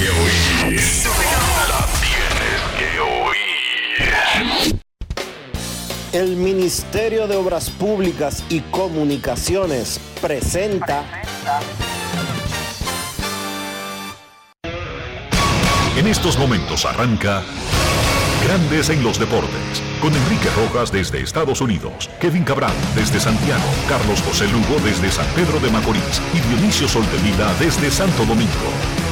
que oír. La tienes que oír. El Ministerio de Obras Públicas y Comunicaciones presenta En estos momentos arranca Grandes en los Deportes, con Enrique Rojas desde Estados Unidos, Kevin Cabral desde Santiago, Carlos José Lugo desde San Pedro de Macorís y Dionisio Solterida desde Santo Domingo.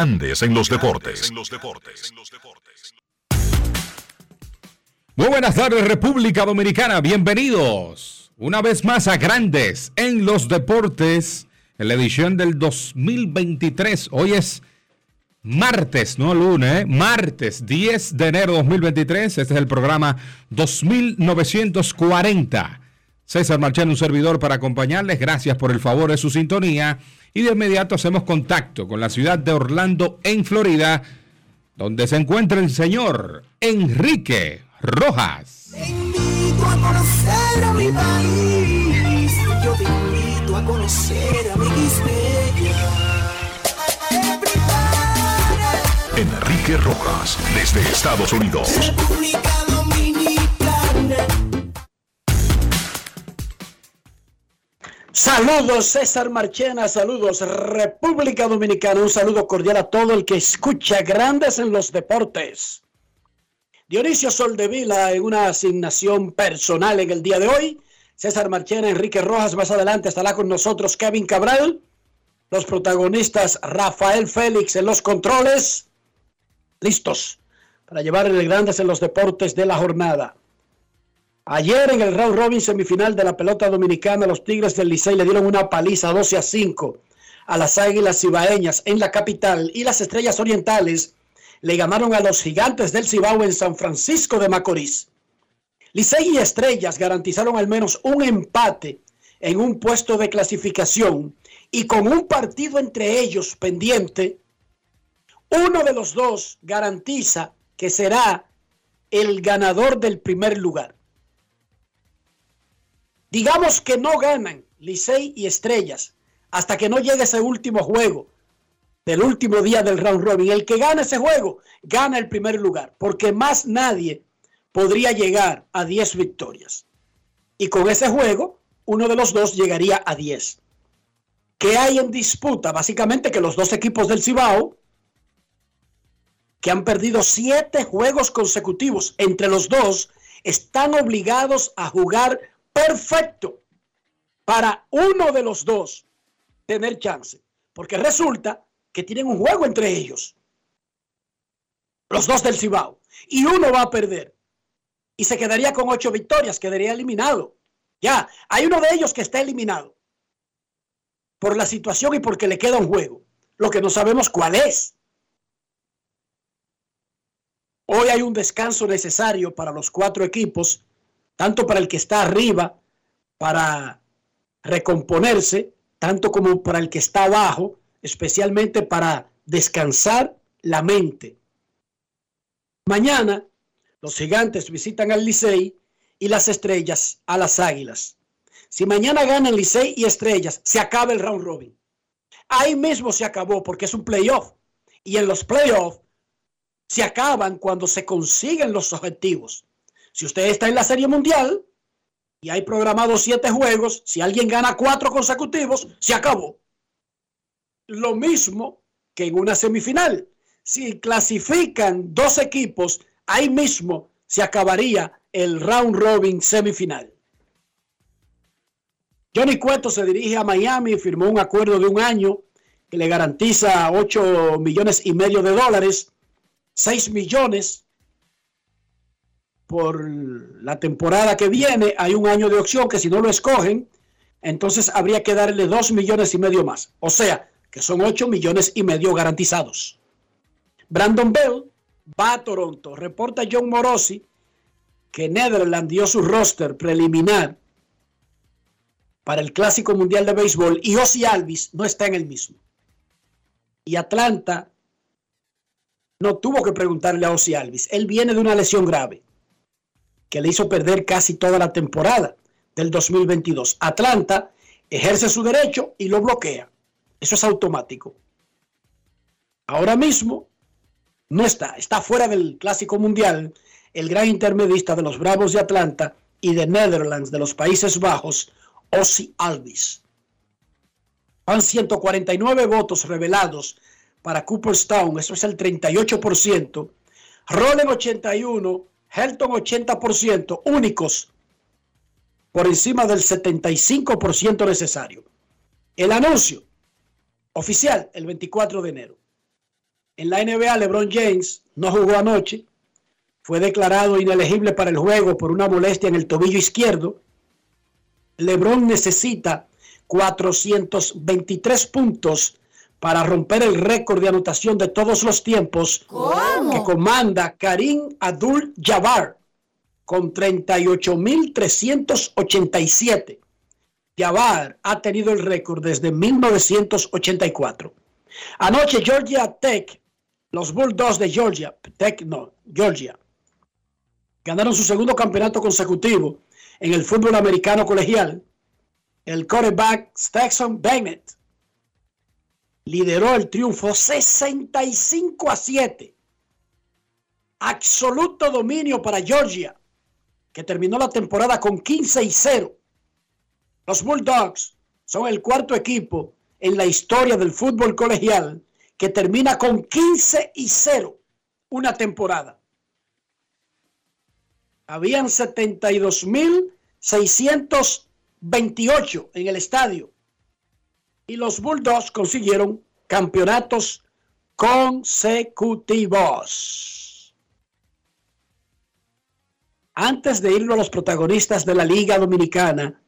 Grandes en los Deportes. Muy buenas tardes República Dominicana, bienvenidos una vez más a Grandes en los Deportes, en la edición del 2023. Hoy es martes, no lunes, ¿eh? martes 10 de enero de 2023. Este es el programa 2940. César Marchán, un servidor para acompañarles. Gracias por el favor de su sintonía. Y de inmediato hacemos contacto con la ciudad de Orlando, en Florida, donde se encuentra el señor Enrique Rojas. Te invito a conocer a mi país. Yo te invito a conocer a mi Enrique Rojas, desde Estados Unidos. República Saludos César Marchena, saludos República Dominicana, un saludo cordial a todo el que escucha Grandes en los Deportes. Dionisio Soldevila en una asignación personal en el día de hoy. César Marchena, Enrique Rojas, más adelante estará con nosotros Kevin Cabral. Los protagonistas Rafael Félix en los controles. Listos para llevar el Grandes en los Deportes de la jornada. Ayer en el round robin semifinal de la pelota dominicana, los Tigres del Licey le dieron una paliza 12 a 5 a las Águilas Cibaeñas en la capital y las Estrellas Orientales le ganaron a los Gigantes del Cibao en San Francisco de Macorís. Licey y Estrellas garantizaron al menos un empate en un puesto de clasificación y con un partido entre ellos pendiente, uno de los dos garantiza que será el ganador del primer lugar. Digamos que no ganan Licey y Estrellas hasta que no llegue ese último juego del último día del round robin. El que gana ese juego gana el primer lugar, porque más nadie podría llegar a 10 victorias. Y con ese juego, uno de los dos llegaría a 10. ¿Qué hay en disputa? Básicamente que los dos equipos del Cibao, que han perdido siete juegos consecutivos entre los dos, están obligados a jugar perfecto para uno de los dos tener chance. Porque resulta que tienen un juego entre ellos. Los dos del Cibao. Y uno va a perder. Y se quedaría con ocho victorias, quedaría eliminado. Ya, hay uno de ellos que está eliminado. Por la situación y porque le queda un juego. Lo que no sabemos cuál es. Hoy hay un descanso necesario para los cuatro equipos, tanto para el que está arriba, para recomponerse, tanto como para el que está abajo, especialmente para descansar la mente. Mañana los gigantes visitan al Licey y las estrellas a las águilas. Si mañana ganan Licey y estrellas, se acaba el round robin. Ahí mismo se acabó porque es un playoff. Y en los playoffs se acaban cuando se consiguen los objetivos. Si usted está en la Serie Mundial y hay programados siete juegos, si alguien gana cuatro consecutivos, se acabó. Lo mismo que en una semifinal. Si clasifican dos equipos, ahí mismo se acabaría el round robin semifinal. Johnny Cueto se dirige a Miami firmó un acuerdo de un año que le garantiza 8 millones y medio de dólares 6 millones por la temporada que viene. Hay un año de opción que si no lo escogen, entonces habría que darle 2 millones y medio más. O sea, que son 8 millones y medio garantizados. Brandon Bell va a Toronto. Reporta John Morosi que Netherlands dio su roster preliminar para el Clásico Mundial de Béisbol y Ozzy Alvis no está en el mismo. Y Atlanta no tuvo que preguntarle a Ozzy Alvis. Él viene de una lesión grave que le hizo perder casi toda la temporada del 2022. Atlanta ejerce su derecho y lo bloquea. Eso es automático. Ahora mismo no está, está fuera del Clásico Mundial el gran intermedista de los Bravos de Atlanta y de Netherlands de los Países Bajos, Ozzy Alvis. Van 149 votos revelados para Cooperstown, eso es el 38%. Rollen 81, Helton 80%, únicos por encima del 75% necesario. El anuncio oficial el 24 de enero. En la NBA, LeBron James no jugó anoche, fue declarado inelegible para el juego por una molestia en el tobillo izquierdo. LeBron necesita 423 puntos para romper el récord de anotación de todos los tiempos que comanda Karim Abdul Jabbar con 38.387. Jabbar ha tenido el récord desde 1984. Anoche Georgia Tech, los Bulldogs de Georgia, Tech no, Georgia, ganaron su segundo campeonato consecutivo en el fútbol americano colegial. El quarterback Stetson Bennett lideró el triunfo 65 a 7. Absoluto dominio para Georgia, que terminó la temporada con 15 y 0. Los Bulldogs son el cuarto equipo en la historia del fútbol colegial que termina con 15 y 0 una temporada. Habían 72.628 en el estadio y los Bulldogs consiguieron campeonatos consecutivos. Antes de irnos a los protagonistas de la Liga Dominicana,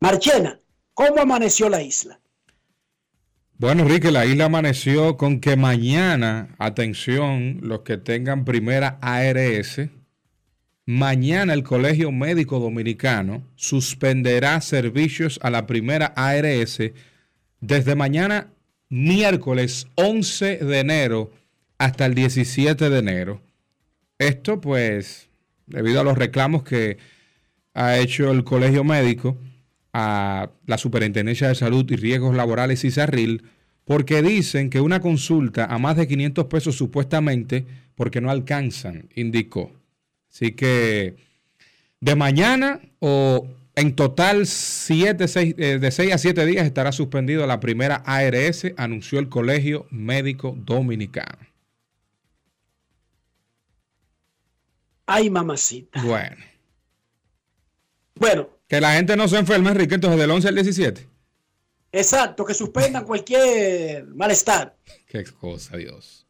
Marchena, ¿cómo amaneció la isla? Bueno, Enrique, la isla amaneció con que mañana, atención, los que tengan primera ARS, mañana el Colegio Médico Dominicano suspenderá servicios a la primera ARS desde mañana miércoles 11 de enero hasta el 17 de enero. Esto pues debido a los reclamos que ha hecho el Colegio Médico a la Superintendencia de Salud y Riesgos Laborales y Sarril, porque dicen que una consulta a más de 500 pesos supuestamente porque no alcanzan, indicó. Así que de mañana o en total, siete, seis, eh, de 6 a 7 días estará suspendido la primera ARS, anunció el Colegio Médico Dominicano. Ay, mamacita. Bueno. Bueno. Que la gente no se enferme, Enrique, entonces del 11 al 17. Exacto, que suspendan cualquier malestar. Qué cosa, Dios.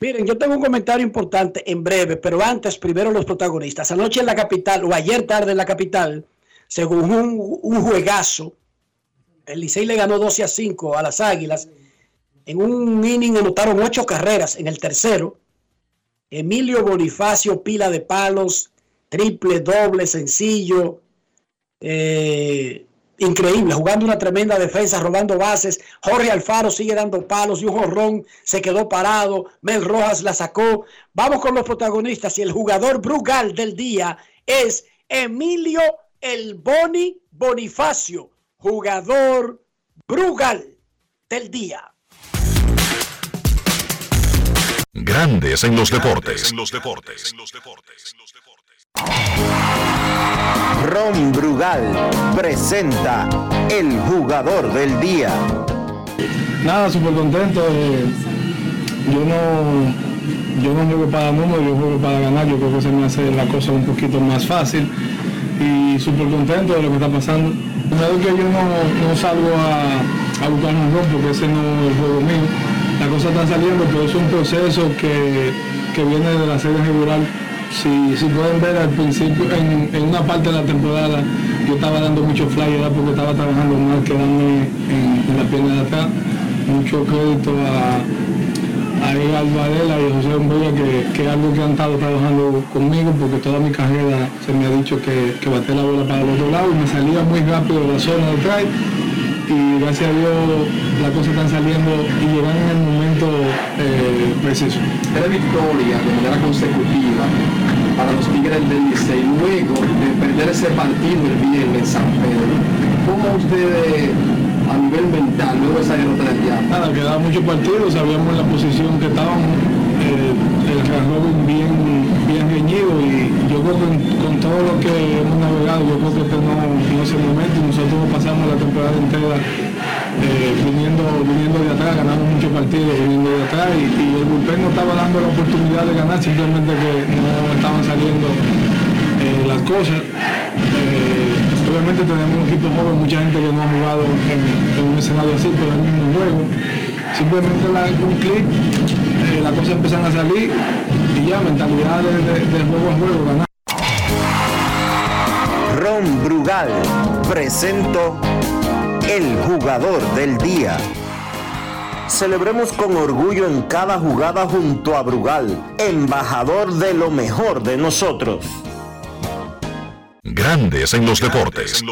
Miren, yo tengo un comentario importante en breve, pero antes, primero los protagonistas. Anoche en la capital, o ayer tarde en la capital, según un, juegazo, el Licey le ganó 12 a 5 a las Águilas. En un inning anotaron ocho carreras en el tercero. Emilio Bonifacio, pila de palos, triple, doble, sencillo. Eh, increíble, jugando una tremenda defensa, robando bases. Jorge Alfaro sigue dando palos y un jorrón se quedó parado. Mel Rojas la sacó. Vamos con los protagonistas y el jugador Brugal del día es Emilio El Boni Bonifacio, jugador Brugal del día. Grandes en los deportes. En los deportes. En los deportes. Ron Brugal presenta el jugador del día. Nada, súper contento. eh, yo no yo no juego para números, yo juego para ganar. Yo creo que se me hace la cosa un poquito más fácil y súper contento de lo que está pasando. Primero que yo no, no salgo a, a buscar un rol porque ese no es el juego mío. las cosas están saliendo, pero es un proceso que, que viene de la serie regular. Si, si pueden ver al principio, en, una parte de la temporada, yo estaba dando mucho fly, era porque estaba trabajando más, quedándome en, en la pierna de atrás. Mucho crédito a, a Igal Varela y a José Umbrella, que, que es algo que han estado trabajando conmigo, porque toda mi carrera se me ha dicho que, que bate la bola para el otro lado y me salía muy rápido de la zona de drive y gracias a Dios las cosas están saliendo y llegan en el momento eh, preciso. Tres victorias de manera consecutiva para los Tigres del Licey, luego de perder ese partido el viernes en San Pedro. ¿Cómo ustedes a nivel mental, luego esa derrota del diablo? Nada, quedaba muchos partidos, sabíamos la posición que estábamos, eh, el robin bien, bien reñido y yo creo que con, con todo lo que hemos navegado, yo creo que este no, no es el momento nosotros pasamos la temporada entera eh, viniendo, viniendo de atrás, ganamos muchos partidos viniendo de atrás y, el bullpen no estaba dando la oportunidad de ganar, simplemente que no estaban saliendo eh, las cosas. Eh, obviamente tenemos un equipo joven, mucha gente que no ha jugado en, un escenario así, pero el mismo juego. Simplemente la, un clic, las cosas empiezan a salir y ya, mentalidad de, de, de juego a juego, ganar. Ron Brugal presento el jugador del día. Celebremos con orgullo en cada jugada junto a Brugal, embajador de lo mejor de nosotros. Grandes en los deportes.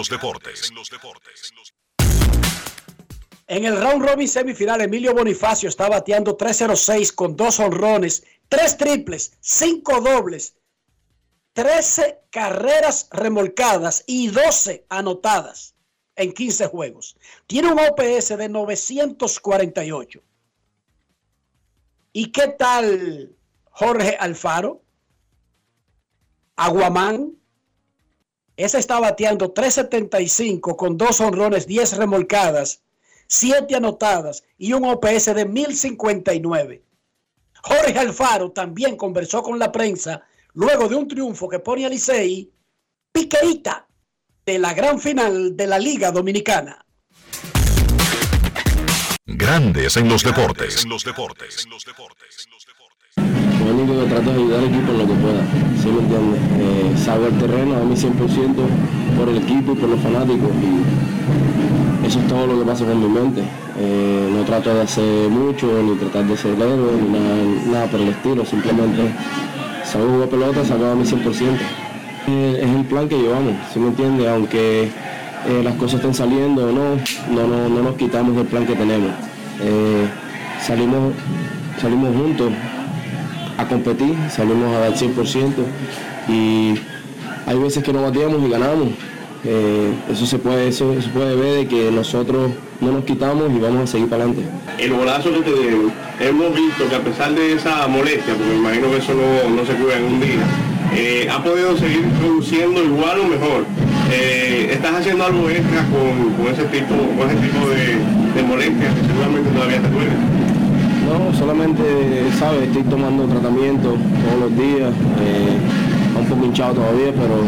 En el round robin semifinal, Emilio Bonifacio está bateando 306 con dos honrones, tres triples, cinco dobles, 13 carreras remolcadas y 12 anotadas en 15 juegos. Tiene un OPS de 948. ¿Y qué tal Jorge Alfaro? Aguamán. Ese está bateando 375 con dos honrones, 10 remolcadas, 7 anotadas y un OPS de 1059. Jorge Alfaro también conversó con la prensa luego de un triunfo que pone a Licey piqueita de la gran final de la Liga Dominicana. Grandes en los deportes. Lo único que trato es ayudar al equipo en lo que pueda, ¿sí me entiendes? Eh, salgo al terreno a mí 100% por el equipo y por los fanáticos y eso es todo lo que pasa con mi mente. Eh, no trato de hacer mucho, ni tratar de ser héroe, ni nada, nada por el estilo, simplemente a jugar pelota, salgo a mi 100%. Eh, es el plan que llevamos, ¿sí me entiendes? Aunque eh, las cosas estén saliendo o no, no, no, no nos quitamos del plan que tenemos. Eh, salimos, salimos juntos a competir, salimos a dar 100% y hay veces que no bateamos y ganamos. Eh, eso se puede, eso se puede ver de que nosotros no nos quitamos y vamos a seguir para adelante. El bolazo que te dieron, hemos visto que a pesar de esa molestia, porque me imagino que eso no, no se cura en un día, eh, ha podido seguir produciendo igual o mejor. Eh, ¿Estás haciendo algo extra con, con ese tipo, con ese tipo de, de molestias que seguramente todavía te duelen? No, solamente, ¿sabes? Estoy tomando tratamiento todos los días, eh, un poco hinchado todavía, pero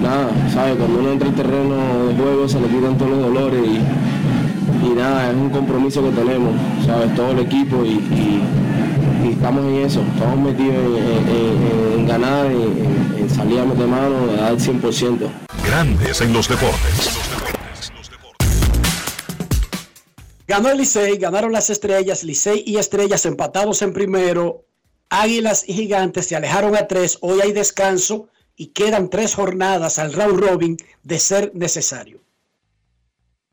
nada, ¿sabes? Cuando uno entra al terreno de juego se le quitan todos los dolores y, y nada, es un compromiso que tenemos, ¿sabes? Todo el equipo y, y- y estamos en eso, estamos metidos en, en- en- en ganar, en, en salir a meter mano, a dar 100%. Grandes en los deportes. Ganó el Licey, ganaron las estrellas, Licey y estrellas empatados en primero, Águilas y Gigantes se alejaron a tres, hoy hay descanso y quedan tres jornadas al round robin de ser necesario.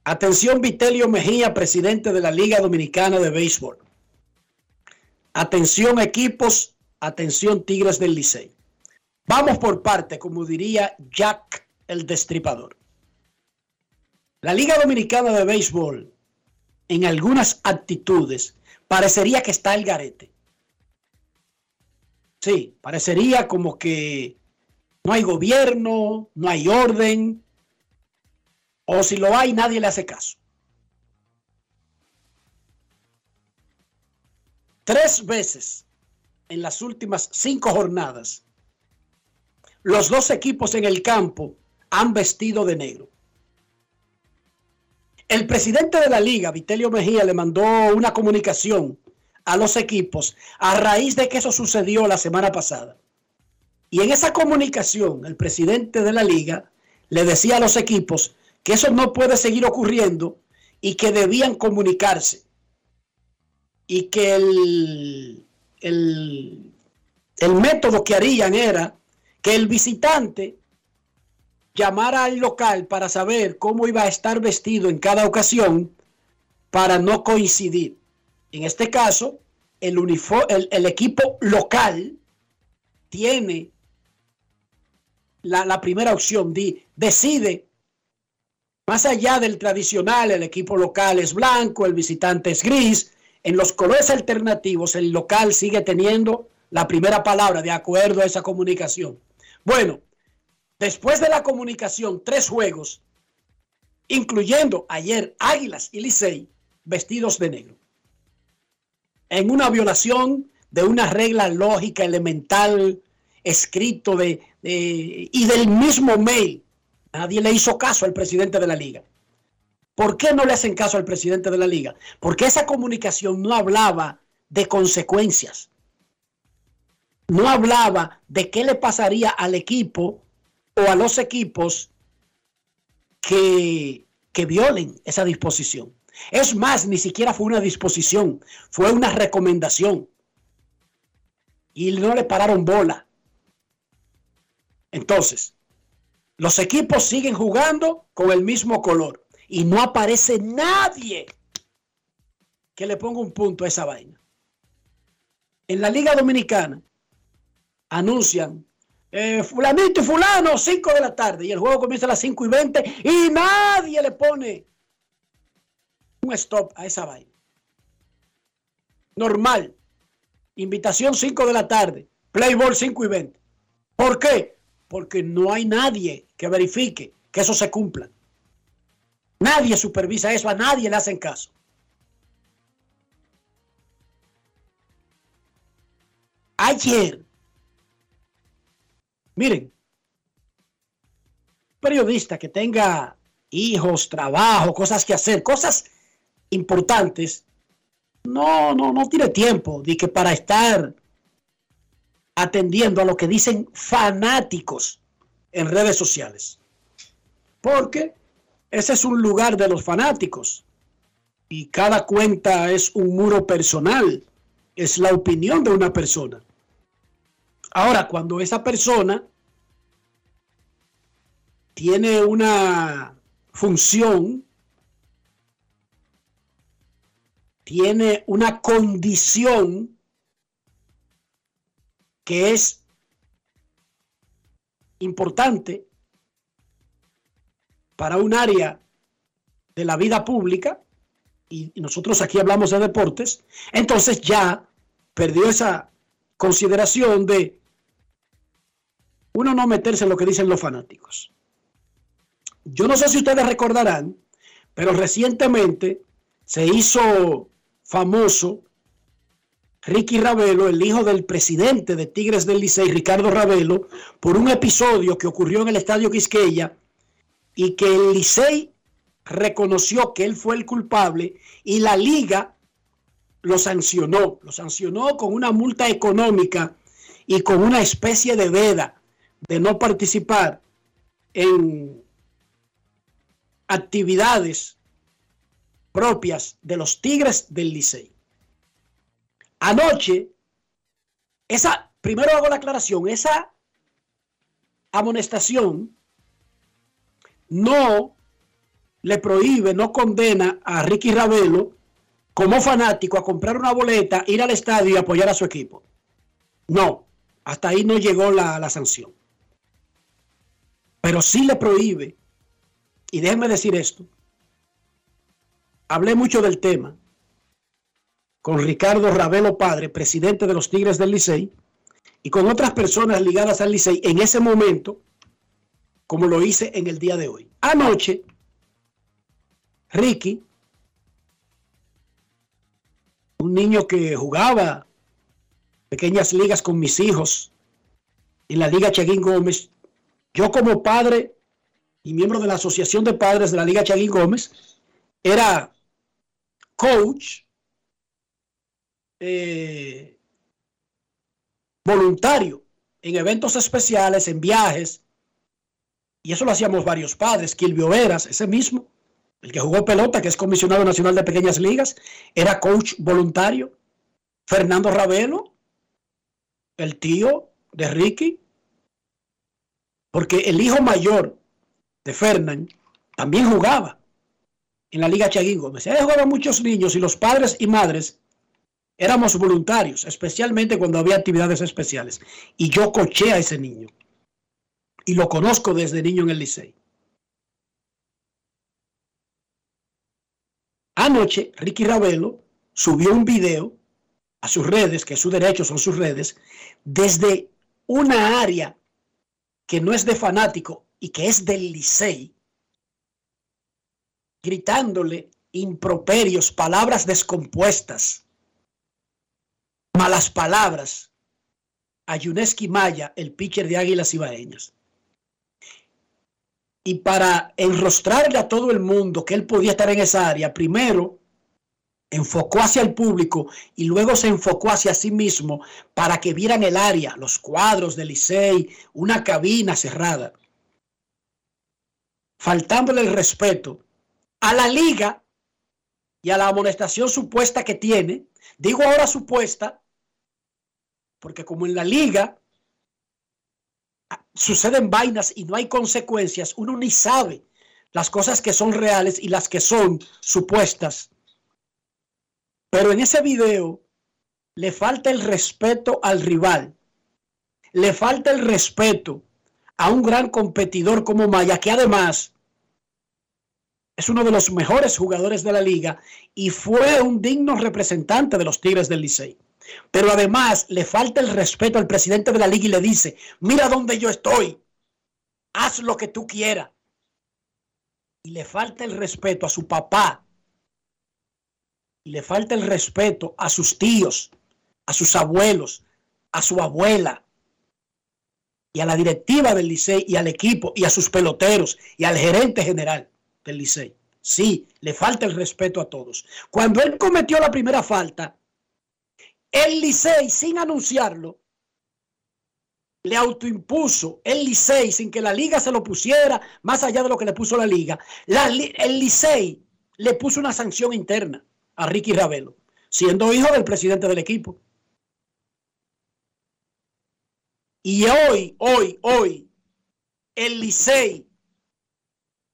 Atención Vitelio Mejía, presidente de la Liga Dominicana de Béisbol. Atención equipos, atención Tigres del Licey. Vamos por parte, como diría Jack el Destripador. La Liga Dominicana de Béisbol, en algunas actitudes, parecería que está el garete. Sí, parecería como que no hay gobierno, no hay orden, o si lo hay, nadie le hace caso. Tres veces en las últimas cinco jornadas, los dos equipos en el campo han vestido de negro. El presidente de la liga, Vitelio Mejía, le mandó una comunicación a los equipos a raíz de que eso sucedió la semana pasada. Y en esa comunicación, el presidente de la liga le decía a los equipos que eso no puede seguir ocurriendo y que debían comunicarse. Y que el, el, el método que harían era que el visitante llamara al local para saber cómo iba a estar vestido en cada ocasión para no coincidir. En este caso, el, el, el equipo local tiene la, primera opción, decide, más allá del tradicional, el equipo local es blanco, el visitante es gris, en los colores alternativos el local sigue teniendo la primera palabra de acuerdo a esa comunicación. Bueno, después de la comunicación, tres juegos, incluyendo ayer Águilas y Licey, vestidos de negro. En una violación de una regla lógica elemental, escrito de, y del mismo mail. Nadie le hizo caso al presidente de la liga. ¿Por qué no le hacen caso al presidente de la liga? Porque esa comunicación no hablaba de consecuencias. No hablaba de qué le pasaría al equipo o a los equipos que, que violen esa disposición. Es más, ni siquiera fue una disposición, fue una recomendación. Y no le pararon bola. Entonces, los equipos siguen jugando con el mismo color y no aparece nadie que le ponga un punto a esa vaina. En la Liga Dominicana anuncian eh, fulanito y fulano, 5 de la tarde, y el juego comienza a las 5 y 20 y nadie le pone un stop a esa vaina. Normal. Invitación 5 de la tarde, Playball 5 y 20. ¿Por qué? Porque no hay nadie que verifique que eso se cumpla. Nadie supervisa eso, a nadie le hacen caso. Ayer, miren, periodista que tenga hijos, trabajo, cosas que hacer, cosas importantes, no, no, no tiene tiempo de que para estar atendiendo a lo que dicen fanáticos en redes sociales. Porque ese es un lugar de los fanáticos y cada cuenta es un muro personal, es la opinión de una persona. Ahora, cuando esa persona tiene una función, tiene una condición que es importante para un área de la vida pública, y, nosotros aquí hablamos de deportes, entonces ya perdió esa consideración de uno no meterse en lo que dicen los fanáticos. Yo no sé si ustedes recordarán, pero recientemente se hizo famoso Ricky Ravelo, el hijo del presidente de Tigres del Licey, Ricardo Ravelo, por un episodio que ocurrió en el Estadio Quisqueya y que el Licey reconoció que él fue el culpable y la liga lo sancionó, lo sancionó con una multa económica y con una especie de veda de no participar en actividades propias de los Tigres del Licey. Anoche, esa, primero hago la aclaración, esa amonestación no le prohíbe, no condena a Ricky Ravelo como fanático a comprar una boleta, ir al estadio y apoyar a su equipo. No, hasta ahí no llegó la, la sanción. Pero sí le prohíbe, y déjenme decir esto, hablé mucho del tema con Ricardo Ravelo Padre, presidente de los Tigres del Licey, y con otras personas ligadas al Licey en ese momento, como lo hice en el día de hoy. Anoche, Ricky, un niño que jugaba pequeñas ligas con mis hijos en la Liga Chaguín Gómez, yo como padre y miembro de la Asociación de Padres de la Liga Chaguín Gómez, era coach eh, voluntario en eventos especiales, en viajes, y eso lo hacíamos varios padres. Kilvio Veras, ese mismo, el que jugó pelota, que es comisionado nacional de pequeñas ligas, era coach voluntario. Fernando Ravelo, el tío de Ricky, porque el hijo mayor de Fernán también jugaba en la Liga Chaguín Gómez. Ahí jugaban muchos niños y los padres y madres éramos voluntarios, especialmente cuando había actividades especiales. Y yo coché a ese niño. Y lo conozco desde niño en el Licey. Anoche, Ricky Ravelo subió un video a sus redes, que su derecho son sus redes, desde una área que no es de fanático y que es del Licey, gritándole improperios, palabras descompuestas, malas palabras a Yuneski Maya, el pitcher de Águilas Ibaeñas. Y para enrostrarle a todo el mundo que él podía estar en esa área, primero enfocó hacia el público y luego se enfocó hacia sí mismo para que vieran el área, los cuadros del Licey, una cabina cerrada, faltándole el respeto a la liga y a la amonestación supuesta que tiene. Digo ahora supuesta, porque como en la liga suceden vainas y no hay consecuencias, uno ni sabe las cosas que son reales y las que son supuestas. Pero en ese video le falta el respeto al rival, le falta el respeto a un gran competidor como Maya, que además es uno de los mejores jugadores de la liga y fue un digno representante de los Tigres del Licey. Pero además le falta el respeto al presidente de la liga y le dice, mira dónde yo estoy, haz lo que tú quieras. Y le falta el respeto a su papá, y le falta el respeto a sus tíos, a sus abuelos, a su abuela y a la directiva del Licey y al equipo y a sus peloteros y al gerente general del Licey. Sí, le falta el respeto a todos. Cuando él cometió la primera falta, el Licey, sin anunciarlo, le autoimpuso el Licey sin que la liga se lo pusiera, más allá de lo que le puso la liga. el Licey le puso una sanción interna a Ricky Ravelo, siendo hijo del presidente del equipo. Y hoy, hoy, hoy, el Licey,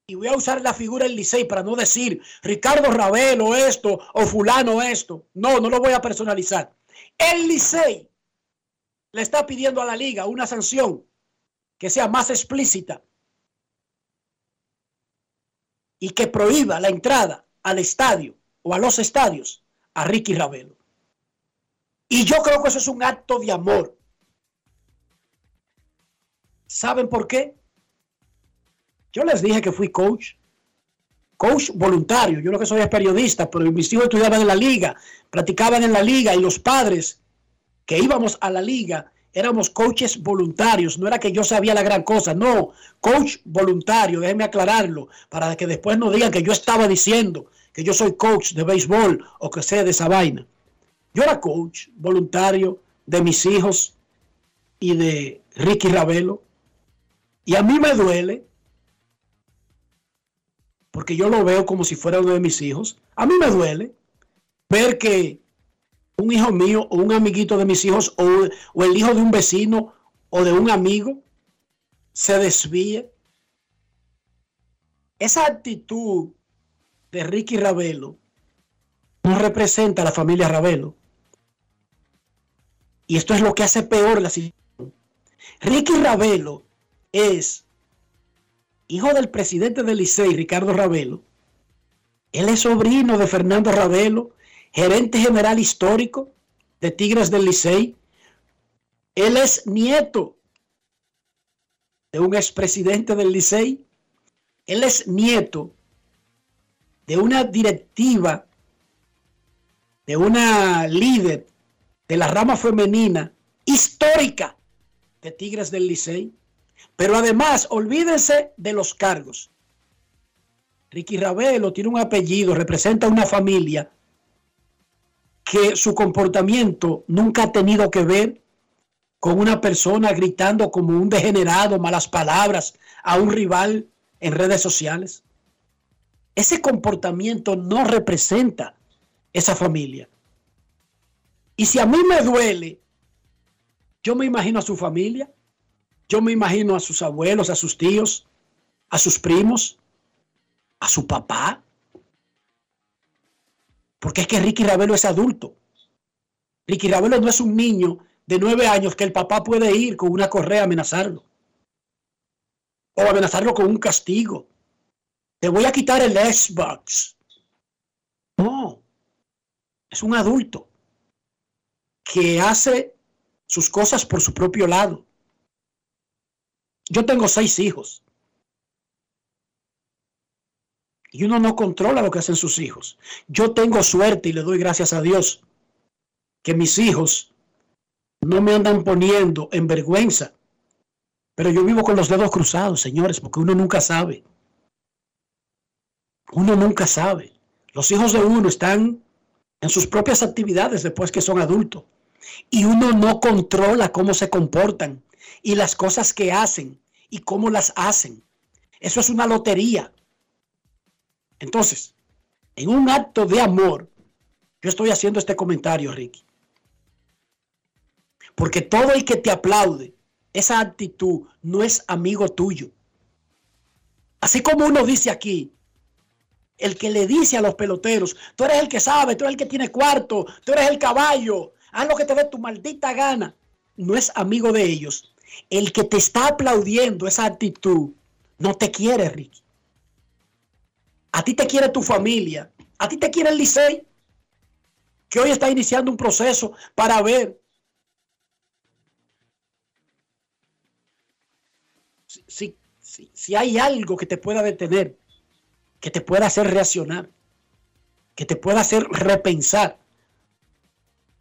y voy a usar la figura del Licey para no decir Ricardo Ravelo esto o fulano esto. No, no lo voy a personalizar. El Licey le está pidiendo a la liga una sanción que sea más explícita y que prohíba la entrada al estadio o a los estadios a Ricky Ravelo. Y yo creo que eso es un acto de amor. ¿Saben por qué? Yo les dije que fui coach, coach voluntario. Yo lo que soy es periodista, pero mis hijos estudiaban en la liga, practicaban en la liga y los padres que íbamos a la liga éramos coaches voluntarios, no era que yo sabía la gran cosa, no, coach voluntario, déjenme aclararlo, para que después no digan que yo estaba diciendo que yo soy coach de béisbol o que sé de esa vaina. Yo era coach voluntario de mis hijos y de Ricky Ravelo. Y a mí me duele, porque yo lo veo como si fuera uno de mis hijos. A mí me duele ver que un hijo mío o un amiguito de mis hijos o, el hijo de un vecino o de un amigo se desvíe. Esa actitud de Ricky Ravelo no representa a la familia Ravelo. Y esto es lo que hace peor la situación. Ricky Ravelo es hijo del presidente del Licey, Ricardo Ravelo. Él es sobrino de Fernando Ravelo, gerente general histórico de Tigres del Licey. Él es nieto de un expresidente del Licey. Él es nieto de una directiva, de una líder de la rama femenina histórica de Tigres del Licey. Pero además, olvídense de los cargos. Ricky Ravelo tiene un apellido, representa una familia que su comportamiento nunca ha tenido que ver con una persona gritando como un degenerado, malas palabras a un rival en redes sociales. Ese comportamiento no representa esa familia. Y si a mí me duele, yo me imagino a su familia, yo me imagino a sus abuelos, a sus tíos, a sus primos, a su papá. Porque es que Ricky Ravelo es adulto. Ricky Ravelo no es un niño de nueve años que el papá puede ir con una correa a amenazarlo. O amenazarlo con un castigo. Te voy a quitar el Xbox. No. Es un adulto que hace sus cosas por su propio lado. Yo tengo seis hijos. Y uno no controla lo que hacen sus hijos. Yo tengo suerte y le doy gracias a Dios que mis hijos no me andan poniendo en vergüenza. Pero yo vivo con los dedos cruzados, señores, porque uno nunca sabe. Uno nunca sabe. Los hijos de uno están en sus propias actividades después que son adultos. Y uno no controla cómo se comportan y las cosas que hacen y cómo las hacen. Eso es una lotería. Entonces, en un acto de amor, yo estoy haciendo este comentario, Ricky. Porque todo el que te aplaude, esa actitud no es amigo tuyo. Así como uno dice aquí, el que le dice a los peloteros, tú eres el que sabe, tú eres el que tiene cuarto, tú eres el caballo, haz lo que te dé tu maldita gana, no es amigo de ellos. El que te está aplaudiendo esa actitud, no te quiere, Ricky. A ti te quiere tu familia, a ti te quiere el Licey, que hoy está iniciando un proceso para ver si, si, si, hay algo que te pueda detener, que te pueda hacer reaccionar, que te pueda hacer repensar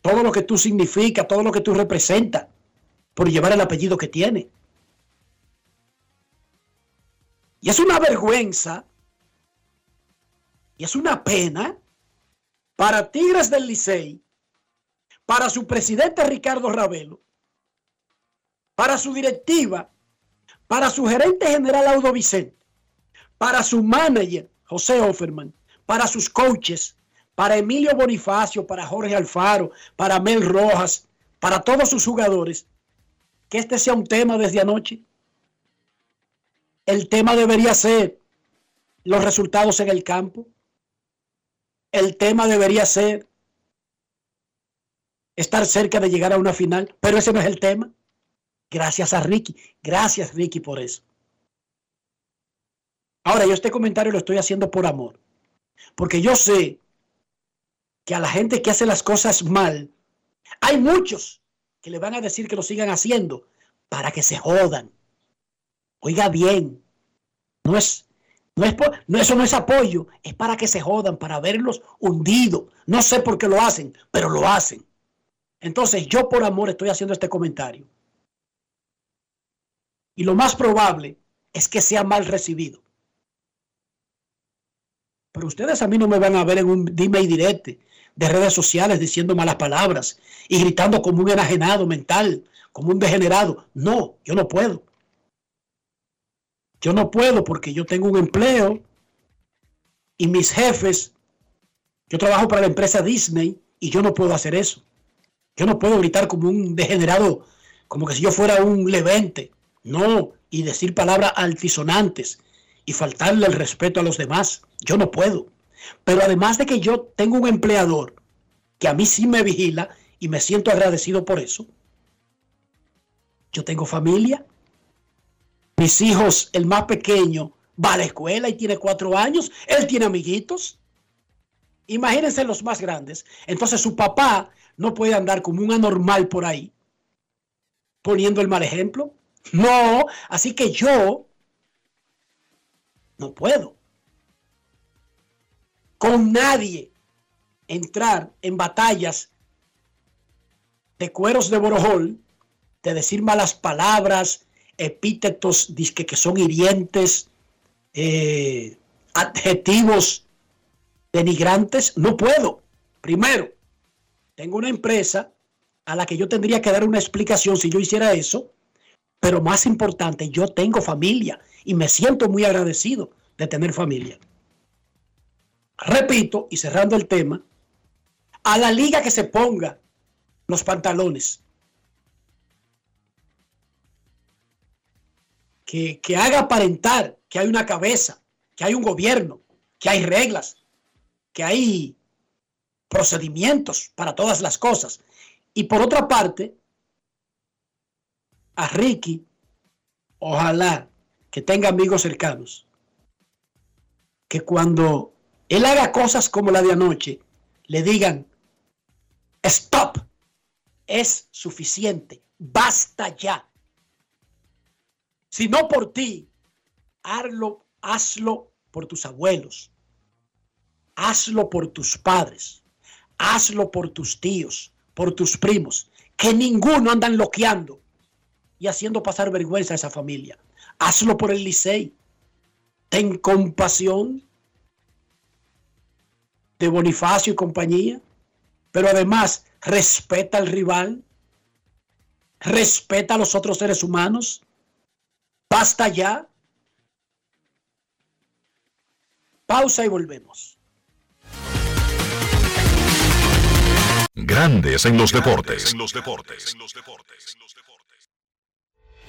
todo lo que tú significa, todo lo que tú representas, por llevar el apellido que tiene. Y es una vergüenza y es una pena para Tigres del Licey, para su presidente Ricardo Ravelo, para su directiva, para su gerente general Audo Vicente, para su manager José Offerman, para sus coaches, para Emilio Bonifacio, para Jorge Alfaro, para Mel Rojas, para todos sus jugadores, que este sea un tema desde anoche. El tema debería ser los resultados en el campo. El tema debería ser estar cerca de llegar a una final, pero ese no es el tema. Gracias a Ricky. Gracias Ricky por eso. Ahora, yo este comentario lo estoy haciendo por amor, porque yo sé que a la gente que hace las cosas mal, hay muchos que le van a decir que lo sigan haciendo para que se jodan. Oiga bien, no es, no es, no, eso no es apoyo, es para que se jodan, para verlos hundidos. No sé por qué lo hacen, pero lo hacen. Entonces yo por amor estoy haciendo este comentario. Y lo más probable es que sea mal recibido. Pero ustedes a mí no me van a ver en un dime y direte de redes sociales diciendo malas palabras y gritando como un enajenado mental, como un degenerado. No, yo no puedo. Yo no puedo porque yo tengo un empleo y mis jefes, yo trabajo para la empresa Disney y yo no puedo hacer eso. Yo no puedo gritar como un degenerado, como que si yo fuera un levente. No, y decir palabras altisonantes y faltarle el respeto a los demás. Yo no puedo. Pero además de que yo tengo un empleador que a mí sí me vigila y me siento agradecido por eso, yo tengo familia. Mis hijos, el más pequeño, va a la escuela y tiene cuatro años. Él tiene amiguitos. Imagínense los más grandes. Entonces su papá no puede andar como un anormal por ahí, poniendo el mal ejemplo. No, así que yo no puedo con nadie entrar en batallas de cueros de borojol, de decir malas palabras, epítetos disque que son hirientes, eh, adjetivos denigrantes, no puedo. Primero, tengo una empresa a la que yo tendría que dar una explicación si yo hiciera eso, pero más importante, yo tengo familia y me siento muy agradecido de tener familia. Repito, y cerrando el tema, a la liga que se ponga los pantalones, que, que haga aparentar que hay una cabeza, que hay un gobierno, que hay reglas, que hay procedimientos para todas las cosas. Y por otra parte, a Ricky, ojalá que tenga amigos cercanos, que cuando él haga cosas como la de anoche, le digan, stop, es suficiente, basta ya. Si no por ti, hazlo, hazlo por tus abuelos, hazlo por tus padres, hazlo por tus tíos, por tus primos, que ninguno andan loqueando y haciendo pasar vergüenza a esa familia. Hazlo por el Licey. Ten compasión de Bonifacio y compañía, pero además respeta al rival, respeta a los otros seres humanos. Basta ya. Pausa y volvemos. Grandes en los deportes.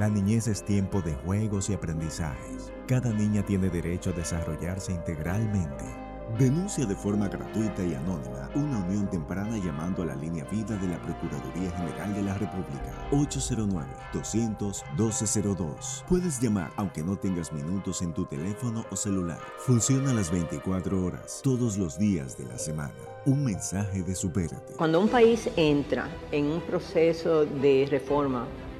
La niñez es tiempo de juegos y aprendizajes. Cada niña tiene derecho a desarrollarse integralmente. Denuncia de forma gratuita y anónima una unión temprana llamando a la línea vida de la Procuraduría General de la República 809-200-1202. Puedes llamar aunque no tengas minutos en tu teléfono o celular. Funciona las 24 horas, todos los días de la semana. Un mensaje de Supérate. Cuando un país entra en un proceso de reforma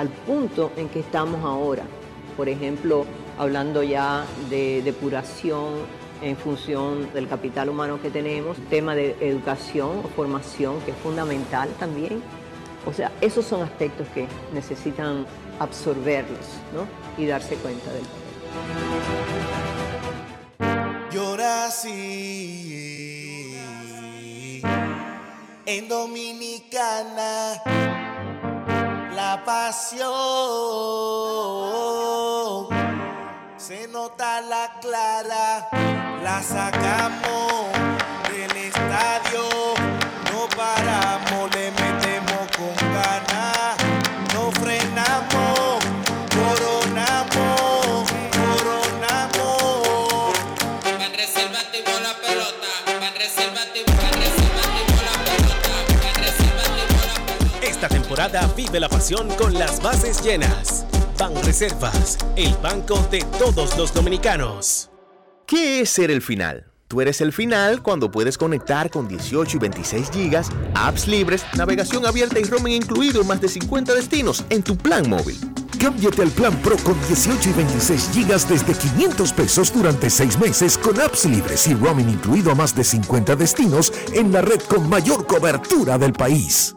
al punto en que estamos ahora. Por ejemplo, hablando ya de depuración en función del capital humano que tenemos, tema de educación o formación que es fundamental también. O sea, esos son aspectos que necesitan absorberlos ¿no? y darse cuenta del Llora así en Dominicana la pasión. Se nota la clara, la sacamos del estadio, no paramos, temporada vive la pasión con las bases llenas. Ban Reservas, el banco de todos los dominicanos. ¿Qué es ser el final? Tú eres el final cuando puedes conectar con 18 y 26 gigas, apps libres, navegación abierta y roaming incluido en más de 50 destinos en tu plan móvil. Cámbiate al plan Pro con 18 y 26 gigas desde 500 pesos durante 6 meses con apps libres y roaming incluido a más de 50 destinos en la red con mayor cobertura del país.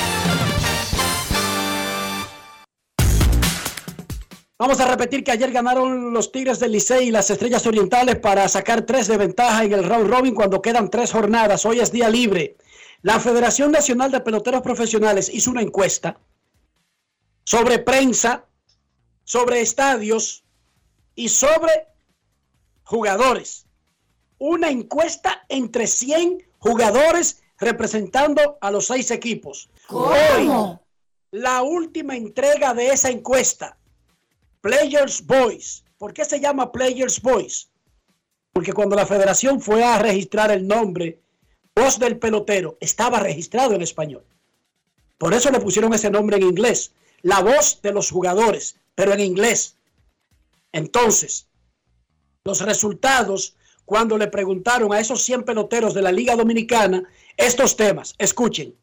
Vamos a repetir que ayer ganaron los Tigres del Licey y las Estrellas Orientales para sacar tres de ventaja en el round robin cuando quedan tres jornadas. Hoy es día libre. La Federación Nacional de Peloteros Profesionales hizo una encuesta sobre prensa, sobre estadios y sobre jugadores. Una encuesta entre 100 jugadores representando a los seis equipos. Hoy, la última entrega de esa encuesta. Players Voice. ¿Por qué se llama Players Voice? Porque cuando la federación fue a registrar el nombre Voz del Pelotero, estaba registrado en español. Por eso le pusieron ese nombre en inglés. La voz de los jugadores, pero en inglés. Entonces, los resultados, cuando le preguntaron a esos 100 peloteros de la Liga Dominicana estos temas, escuchen.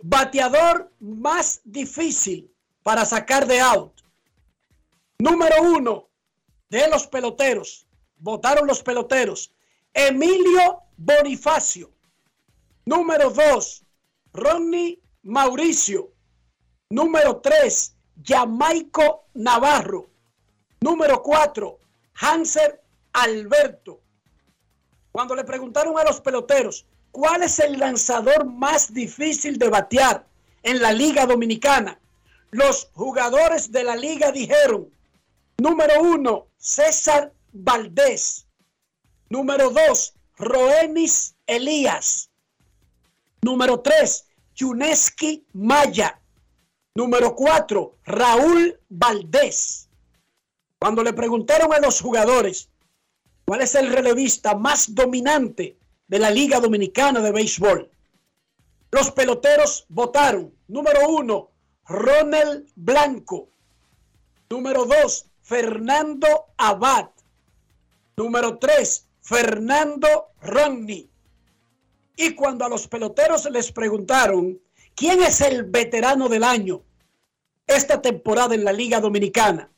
Bateador más difícil para sacar de out. Número uno de los peloteros. Votaron los peloteros. Emilio Bonifacio. Número dos, Ronnie Mauricio. Número tres, Jamaico Navarro. Número cuatro, Hanser Alberto. Cuando le preguntaron a los peloteros, ¿cuál es el lanzador más difícil de batear en la Liga Dominicana? Los jugadores de la liga dijeron, Número uno, César Valdés. Número dos, Roenis Elías. Número tres, Yuneski Maya. Número cuatro, Raúl Valdés. Cuando le preguntaron a los jugadores cuál es el relevista más dominante de la Liga Dominicana de Béisbol, los peloteros votaron. Número uno, Ronald Blanco. Número dos, Fernando Abad. Número 3, Fernando Rodney. Y cuando a los peloteros les preguntaron quién es el veterano del año esta temporada en la Liga Dominicana,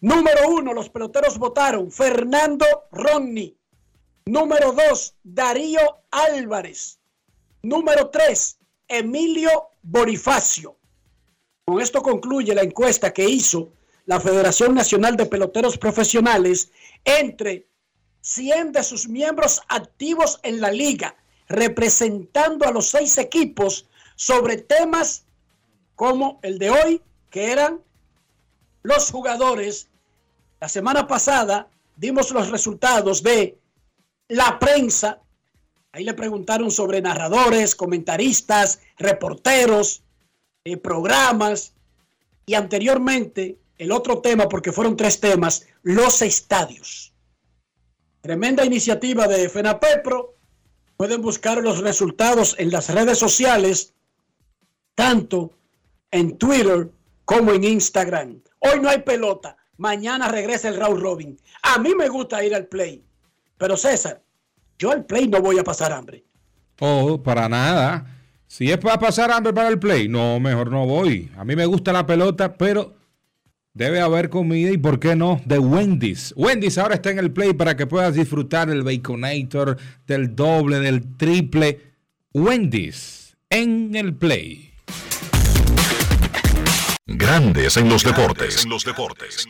número uno, los peloteros votaron Fernando Rodney. Número 2, Darío Álvarez. Número 3, Emilio Bonifacio. Con esto concluye la encuesta que hizo la Federación Nacional de Peloteros Profesionales entre 100 de sus miembros activos en la liga, representando a los seis equipos sobre temas como el de hoy, que eran los jugadores. La semana pasada dimos los resultados de la prensa. Ahí le preguntaron sobre narradores, comentaristas, reporteros, eh, programas. Y anteriormente el otro tema, porque fueron tres temas, los estadios. Tremenda iniciativa de FENAPEPRO. Pueden buscar los resultados en las redes sociales, tanto en Twitter como en Instagram. Hoy no hay pelota. Mañana regresa el Raúl Robin. A mí me gusta ir al play. Pero César, yo al play no voy a pasar hambre. Oh, para nada. Si es para pasar hambre para el play, no, mejor no voy. A mí me gusta la pelota, pero Debe haber comida y, ¿por qué no?, de Wendy's. Wendy's ahora está en el play para que puedas disfrutar del Baconator, del doble, del triple. Wendy's en el play. Grandes en los deportes. En los deportes.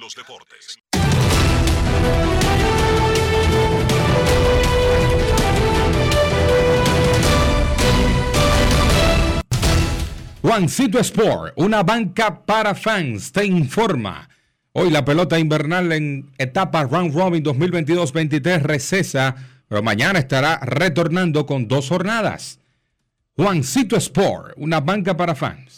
Juancito Sport, una banca para fans, te informa. Hoy la pelota invernal en etapa Round Robin 2022-23 recesa pero mañana estará retornando con dos jornadas. Juancito Sport, una banca para fans.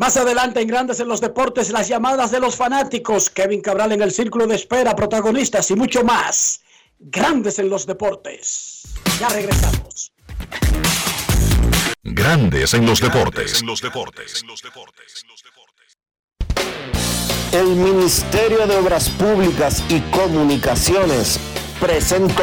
Más adelante en Grandes en los Deportes, las llamadas de los fanáticos, Kevin Cabral en el círculo de espera, protagonistas y mucho más. Grandes en los Deportes. Ya regresamos. Grandes en los deportes. El Ministerio de Obras Públicas y Comunicaciones presentó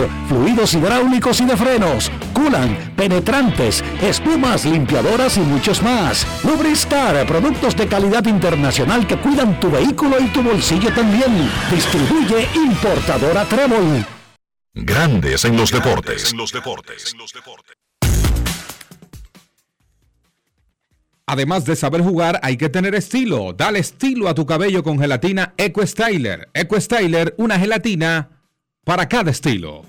fluidos hidráulicos y de frenos, culan, penetrantes, espumas, limpiadoras y muchos más. Lubristar, productos de calidad internacional que cuidan tu vehículo y tu bolsillo también. Distribuye importadora Trébol. Grandes en los deportes. Además de saber jugar, hay que tener estilo. Dale estilo a tu cabello con gelatina Eco Styler. Eco Styler, una gelatina para cada estilo.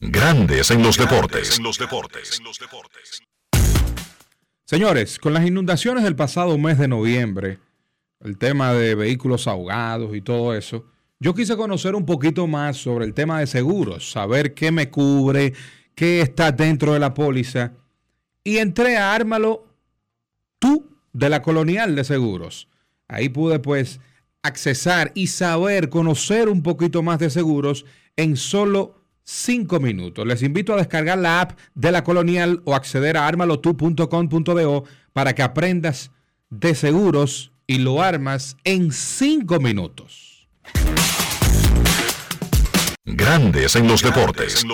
Grandes en los deportes. Señores, con las inundaciones del pasado mes de noviembre, el tema de vehículos ahogados y todo eso, yo quise conocer un poquito más sobre el tema de seguros, saber qué me cubre, qué está dentro de la póliza. Y entré a Ármalo tú de la Colonial de Seguros. Ahí pude pues accesar y saber, conocer un poquito más de seguros en solo cinco minutos. Les invito a descargar la app de la colonial o acceder a armalotu.com.do para que aprendas de seguros y lo armas en cinco minutos. Grandes en los deportes.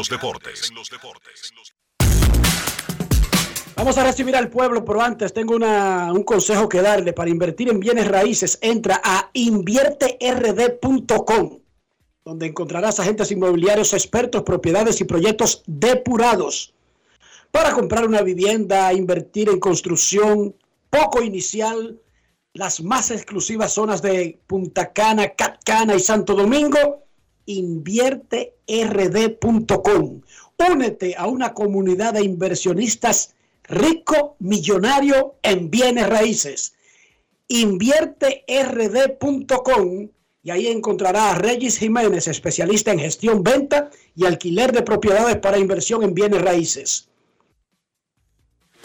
Vamos a recibir al pueblo, pero antes tengo un consejo que darle. Para invertir en bienes raíces, entra a invierterd.com, donde encontrarás agentes inmobiliarios expertos, propiedades y proyectos depurados para comprar una vivienda, invertir en construcción, poco inicial, las más exclusivas zonas de Punta Cana, Catcana y Santo Domingo. Invierterd.com. Únete a una comunidad de inversionistas rico, millonario en bienes raíces. Invierterd.com y ahí encontrará a Regis Jiménez, especialista en gestión, venta y alquiler de propiedades para inversión en bienes raíces.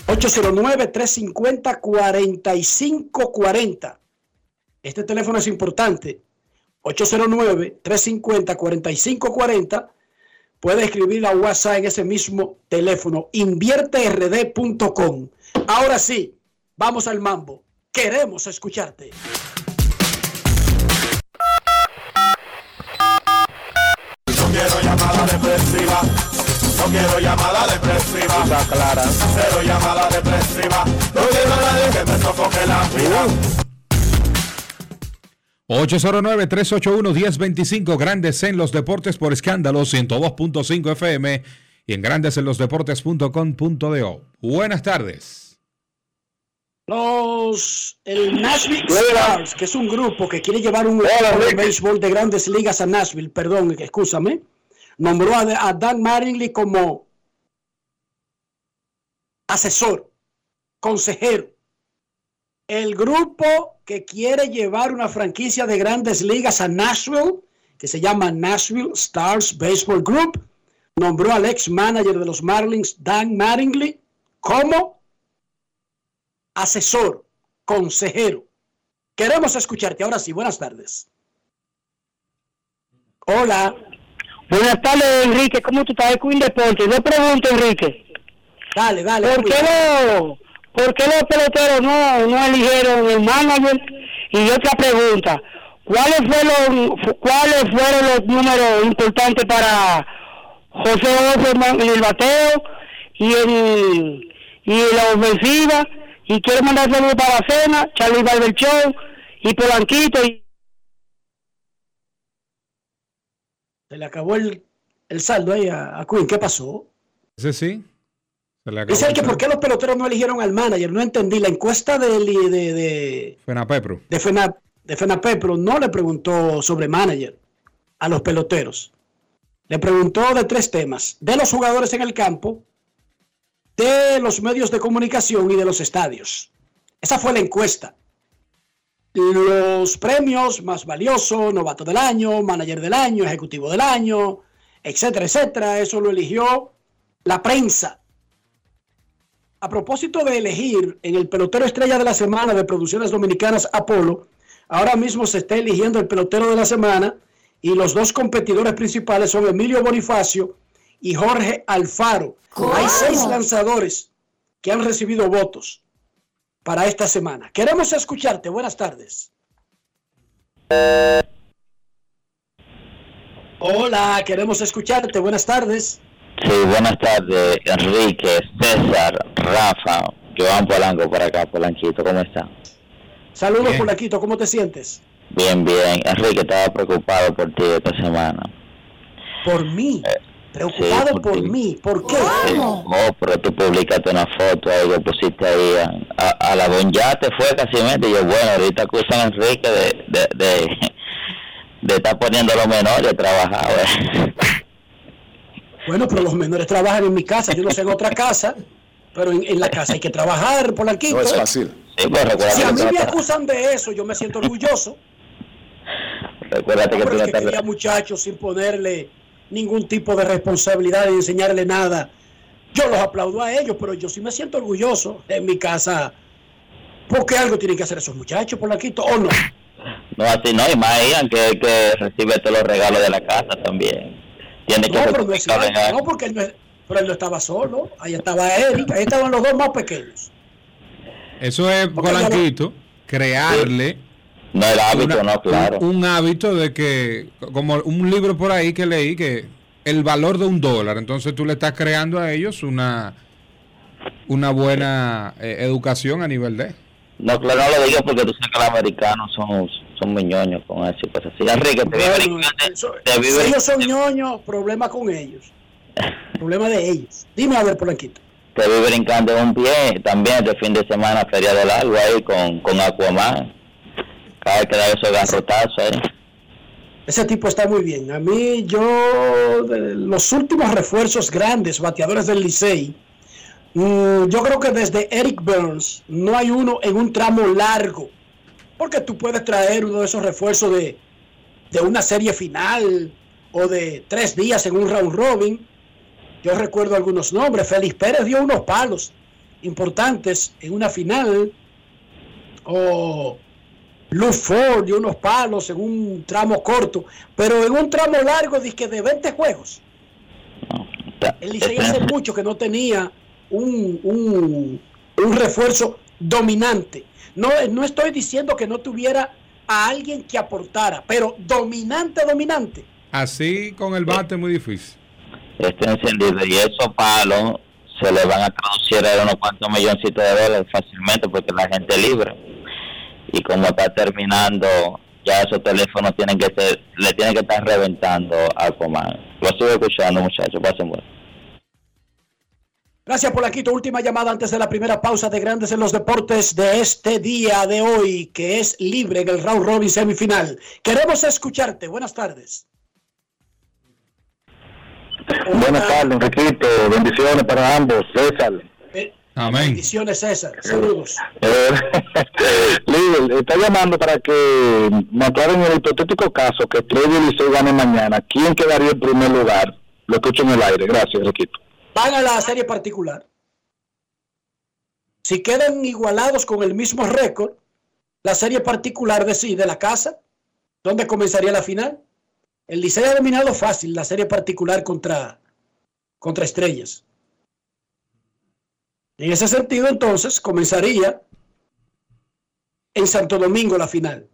809-350-4540. Este teléfono es importante. 809-350-4540. Puede escribir a WhatsApp en ese mismo teléfono. Invierterd.com. Ahora sí, vamos al mambo. Queremos escucharte. No quiero llamada depresiva. No quiero llamada depresiva. clara. Cero llamada depresiva. No quiero a nadie que me sofoque la vida. 809-381-1025, Grandes en los Deportes por escándalo 102.5 FM y en grandesenlosdeportes.com.do. Buenas tardes. Los el Nashville Stars, que es un grupo que quiere llevar un de béisbol de grandes ligas a Nashville, perdón, escúchame, nombró a, a Dan Mattingly como asesor, consejero. El grupo que quiere llevar una franquicia de grandes ligas a Nashville, que se llama Nashville Stars Baseball Group, nombró al ex manager de los Marlins, Dan Mattingly, como asesor, consejero. Queremos escucharte. Ahora sí, buenas tardes. Hola. Buenas tardes, Enrique. ¿Cómo tú estás? Queen Deportes. Yo pregunto, Enrique. Dale, dale. ¿Por qué, los, ¿Por qué los peloteros no, no eligieron el manager? Y otra pregunta. ¿Cuáles fueron, ¿Cuáles fueron los números importantes para José Offerman en el bateo y en, y en la ofensiva? Y quiero mandar saludos para la cena, Charlie Barber Show y Polanquito. Y... Se le acabó el, el saldo ahí a, a Queen. ¿Qué pasó? Ese sí. El que por qué los peloteros no eligieron al manager. No entendí. La encuesta de, de, de, Fenapepro. de, Fena, de Fenapepro no le preguntó sobre manager a los peloteros. Le preguntó de tres temas. De los jugadores en el campo, de los medios de comunicación y de los estadios. Esa fue la encuesta. Los premios más valioso, novato del año, manager del año, ejecutivo del año, etcétera, etcétera. Eso lo eligió la prensa. A propósito de elegir en el pelotero estrella de la semana de Producciones Dominicanas Apolo, ahora mismo se está eligiendo el pelotero de la semana y los dos competidores principales son Emilio Bonifacio y Jorge Alfaro. Hay seis lanzadores que han recibido votos para esta semana. Queremos escucharte. Buenas tardes. Hola, queremos escucharte. Buenas tardes. Sí, buenas tardes, Enrique, César, Rafa, Joan Polanco por acá, Polanquito, ¿cómo está? Saludos, Bien. Polaquito. ¿Cómo te sientes? Bien, bien. Enrique, estaba preocupado por ti esta semana. Por mí. Preocupado sí, por por, mí. ¿Por qué? Sí. Oh, pero tú publicaste una foto ahí que pusiste ahí a, a, a la Don Yate fue casi y yo, bueno, ahorita acusan a Enrique de, de, de, de estar poniendo a los menores a trabajar. ¿eh? Bueno, pero los menores trabajan en mi casa. Yo no sé en otra casa, pero en, en la casa hay que trabajar, Polanquito. No es fácil. Sí, pues Si a mí me acusan de eso, yo me siento orgulloso. Recuérdate que es que quería muchachos sin ponerle ningún tipo de responsabilidad y enseñarle nada. Yo los aplaudo a ellos, pero yo sí me siento orgulloso en mi casa. Porque algo tienen que hacer esos muchachos, Polanquito, ¿o no? No, así no, y más Ian, que, que recibe todos los regalos de la casa también. Tiene que No, pero no es rectificar cierto, en- no, porque él no, pero él no estaba solo. Ahí estaba Eric, ahí estaban los dos más pequeños. Eso es, Polanquito, crearle No el hábito, una- no, claro. un, un hábito de que, como un libro por ahí que leí, que el valor de un dólar, entonces tú le estás creando a ellos una, una buena eh, educación a nivel de... No, claro, no lo digo porque tú sabes que los americanos son, son muy ñoños con eso y cosas así. Enrique, te vive Bueno, brincando, eso- te si ellos son ñoños, problema con ellos. problema de ellos. Dime a ver, Polanquito. te vi brincando un pie también este fin de semana, Feria del Agua ahí con, con Aquaman. Cada vez que da esos garrotazos ahí. Ese tipo está muy bien. A mí, yo, de los últimos refuerzos grandes, bateadores del Licey, mm, yo creo que desde Eric Burns no hay uno en un tramo largo. Porque tú puedes traer uno de esos refuerzos de, de una serie final o de tres días en un round robin. Yo recuerdo algunos nombres. Félix Pérez dio unos palos importantes en una final. O Luz Ford dio unos palos en un tramo corto. Pero en un tramo largo, dizque de 20 juegos. El Licey hace mucho que no tenía un, un, un refuerzo dominante. No, no estoy diciendo que no tuviera a alguien que aportara, pero dominante, dominante. Así con el bate es muy difícil. Este encendido y esos palos se le van a traducir a unos cuantos milloncitos de dólares fácilmente porque la gente es libre. Y como está terminando, ya esos teléfonos tienen que ser, le tienen que estar reventando a Aquaman. Lo estuve escuchando, muchachos. Pasen bueno. Gracias, Polanquito. Última llamada antes de la primera pausa de Grandes en los Deportes de este día de hoy, que es libre en el round robin semifinal. Queremos escucharte. Buenas tardes. Buenas tardes, Enriquito. Bendiciones para ambos. César. Amén. Bendiciones, César. Saludos. Eh, Líder, está llamando para que me aclaren el hipotético caso que Estrella y Licey gane mañana. ¿Quién quedaría en primer lugar? Lo escucho en el aire. Gracias, Enriquito. Van a la serie particular. Si quedan igualados con el mismo récord, la serie particular decide la casa dónde comenzaría la final. El Licey ha dominado fácil la serie particular contra, contra Estrellas. En ese sentido, entonces, comenzaría en Santo Domingo la final.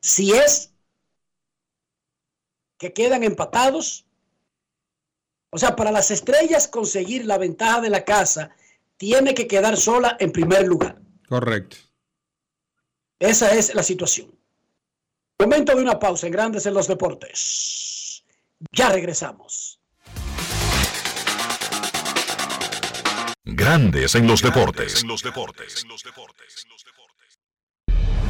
Si es que quedan empatados, o sea, para las estrellas conseguir la ventaja de la casa, tiene que quedar sola en primer lugar. Correcto. Esa es la situación. Momento de una pausa en Grandes en los Deportes. Ya regresamos. Grandes en los deportes. En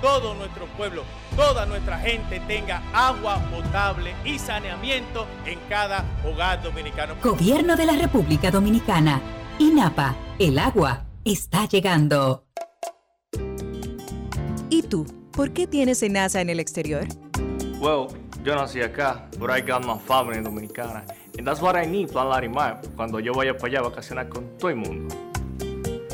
todo nuestro pueblo, toda nuestra gente tenga agua potable y saneamiento en cada hogar dominicano. Gobierno de la República Dominicana. INAPA. El agua está llegando. ¿Y tú? ¿Por qué tienes enaza en el exterior? Well, yo nací acá, but I got my family dominicana. And that's what I need, Plan Larimar, cuando yo vaya para allá a vacacionar con todo el mundo.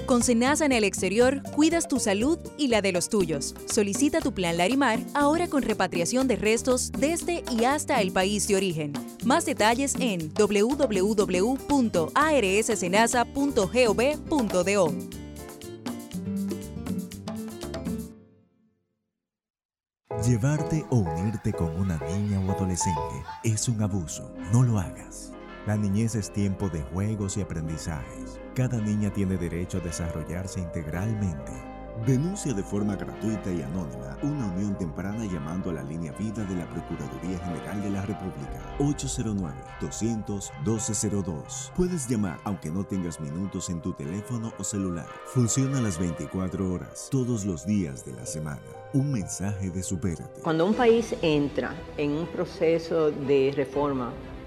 Con Senasa en el exterior, cuidas tu salud y la de los tuyos. Solicita tu plan Larimar ahora con repatriación de restos desde y hasta el país de origen. Más detalles en www.arssenasa.gov.do. Llevarte o unirte con una niña o adolescente es un abuso. No lo hagas. La niñez es tiempo de juegos y aprendizajes. Cada niña tiene derecho a desarrollarse integralmente. Denuncia de forma gratuita y anónima una unión temprana llamando a la línea vida de la Procuraduría General de la República 809-200-1202. Puedes llamar aunque no tengas minutos en tu teléfono o celular. Funciona las 24 horas, todos los días de la semana. Un mensaje de Supérate. Cuando un país entra en un proceso de reforma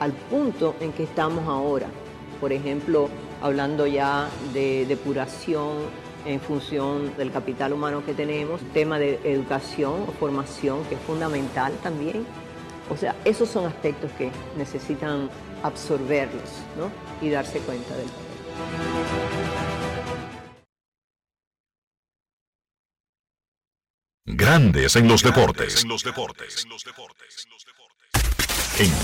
al punto en que estamos ahora. Por ejemplo, hablando ya de depuración en función del capital humano que tenemos, tema de educación o formación que es fundamental también. O sea, esos son aspectos que necesitan absorberlos ¿no? y darse cuenta del Grandes en los deportes. En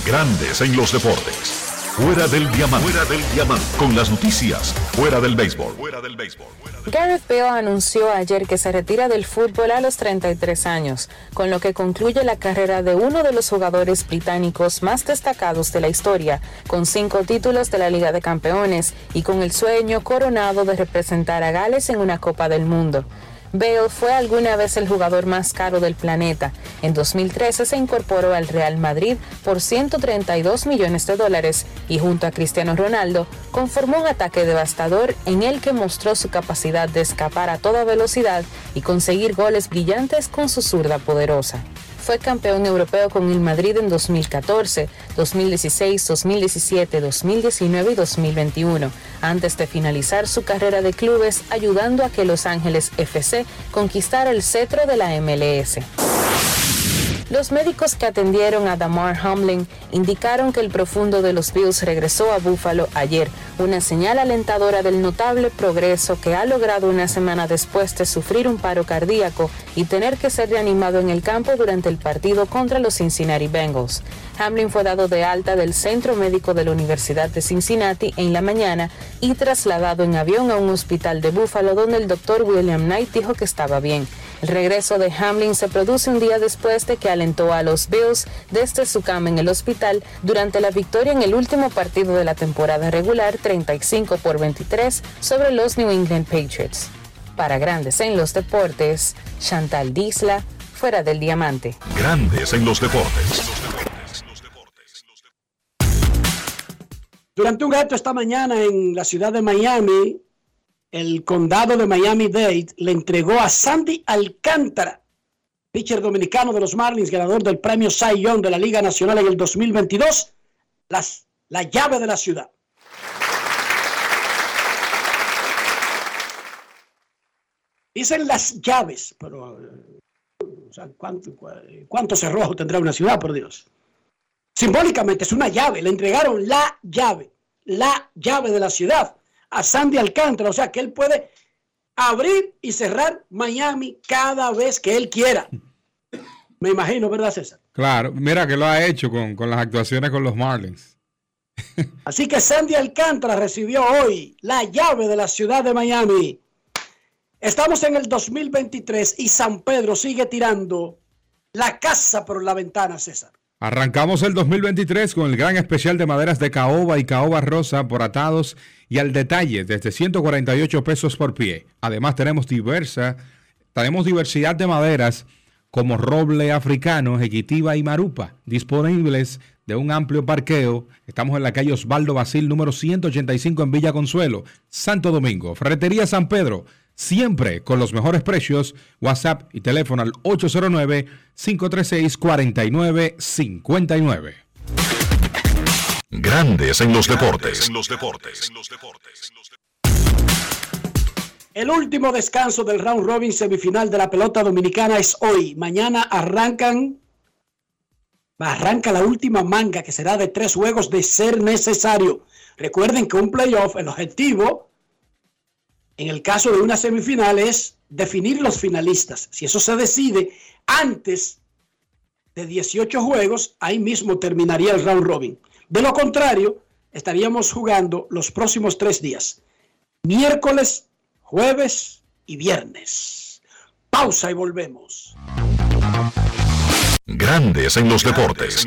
Grandes en los deportes. Fuera del diamante. Fuera del diamante. Con las noticias. Fuera del béisbol. Fuera del béisbol. Gareth Bale anunció ayer que se retira del fútbol a los 33 años, con lo que concluye la carrera de uno de los jugadores británicos más destacados de la historia, con cinco títulos de la Liga de Campeones y con el sueño coronado de representar a Gales en una Copa del Mundo. Bale fue alguna vez el jugador más caro del planeta. En 2013 se incorporó al Real Madrid por 132 millones de dólares y junto a Cristiano Ronaldo conformó un ataque devastador en el que mostró su capacidad de escapar a toda velocidad y conseguir goles brillantes con su zurda poderosa. Fue campeón europeo con el Madrid en 2014, 2016, 2017, 2019 y 2021, antes de finalizar su carrera de clubes ayudando a que Los Ángeles FC conquistara el cetro de la MLS. Los médicos que atendieron a Damar Hamlin indicaron que el profundo de los Bills regresó a Buffalo ayer, una señal alentadora del notable progreso que ha logrado una semana después de sufrir un paro cardíaco y tener que ser reanimado en el campo durante el partido contra los Cincinnati Bengals. Hamlin fue dado de alta del Centro Médico de la Universidad de Cincinnati en la mañana y trasladado en avión a un hospital de Buffalo donde el doctor William Knight dijo que estaba bien. El regreso de Hamlin se produce un día después de que alentó a los Bills desde su cama en el hospital durante la victoria en el último partido de la temporada regular 35 por 23 sobre los New England Patriots. Para Grandes en los Deportes, Chantal Disla, fuera del diamante. Grandes en los Deportes. Durante un acto esta mañana en la ciudad de Miami, el condado de Miami-Dade le entregó a Sandy Alcántara, pitcher dominicano de los Marlins, ganador del premio Cy Young de la Liga Nacional en el 2022, las, la llave de la ciudad. Dicen las llaves, pero o sea, ¿cuánto, ¿cuánto cerrojo tendrá una ciudad, por Dios? Simbólicamente es una llave, le entregaron la llave, la llave de la ciudad a Sandy Alcántara, o sea que él puede abrir y cerrar Miami cada vez que él quiera. Me imagino, ¿verdad, César? Claro, mira que lo ha hecho con, con las actuaciones con los Marlins. Así que Sandy Alcántara recibió hoy la llave de la ciudad de Miami. Estamos en el 2023 y San Pedro sigue tirando la casa por la ventana, César. Arrancamos el 2023 con el gran especial de maderas de caoba y caoba rosa por atados y al detalle desde 148 pesos por pie. Además tenemos diversa, tenemos diversidad de maderas como roble africano, equitiva y marupa, disponibles de un amplio parqueo. Estamos en la calle Osvaldo Basil número 185 en Villa Consuelo, Santo Domingo. Ferretería San Pedro, siempre con los mejores precios. WhatsApp y teléfono al 809-536-4959. Grandes en los deportes. En los deportes. El último descanso del round robin semifinal de la pelota dominicana es hoy. Mañana arrancan, arranca la última manga que será de tres juegos de ser necesario. Recuerden que un playoff, el objetivo En el caso de una semifinal es definir los finalistas. Si eso se decide antes de 18 juegos, ahí mismo terminaría el round robin. De lo contrario, estaríamos jugando los próximos tres días. Miércoles, jueves y viernes. Pausa y volvemos. Grandes en los deportes.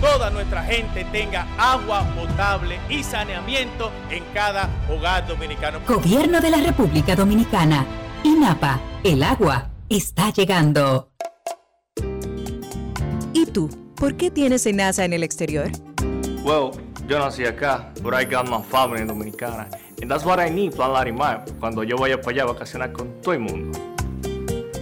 toda nuestra gente tenga agua potable y saneamiento en cada hogar dominicano. Gobierno de la República Dominicana. INAPA. El agua está llegando. ¿Y tú? ¿Por qué tienes NASA en el exterior? Well, yo nací acá, but I got my family dominicana. And that's what I need, Plan Larimar, cuando yo vaya para allá a vacacionar con todo el mundo.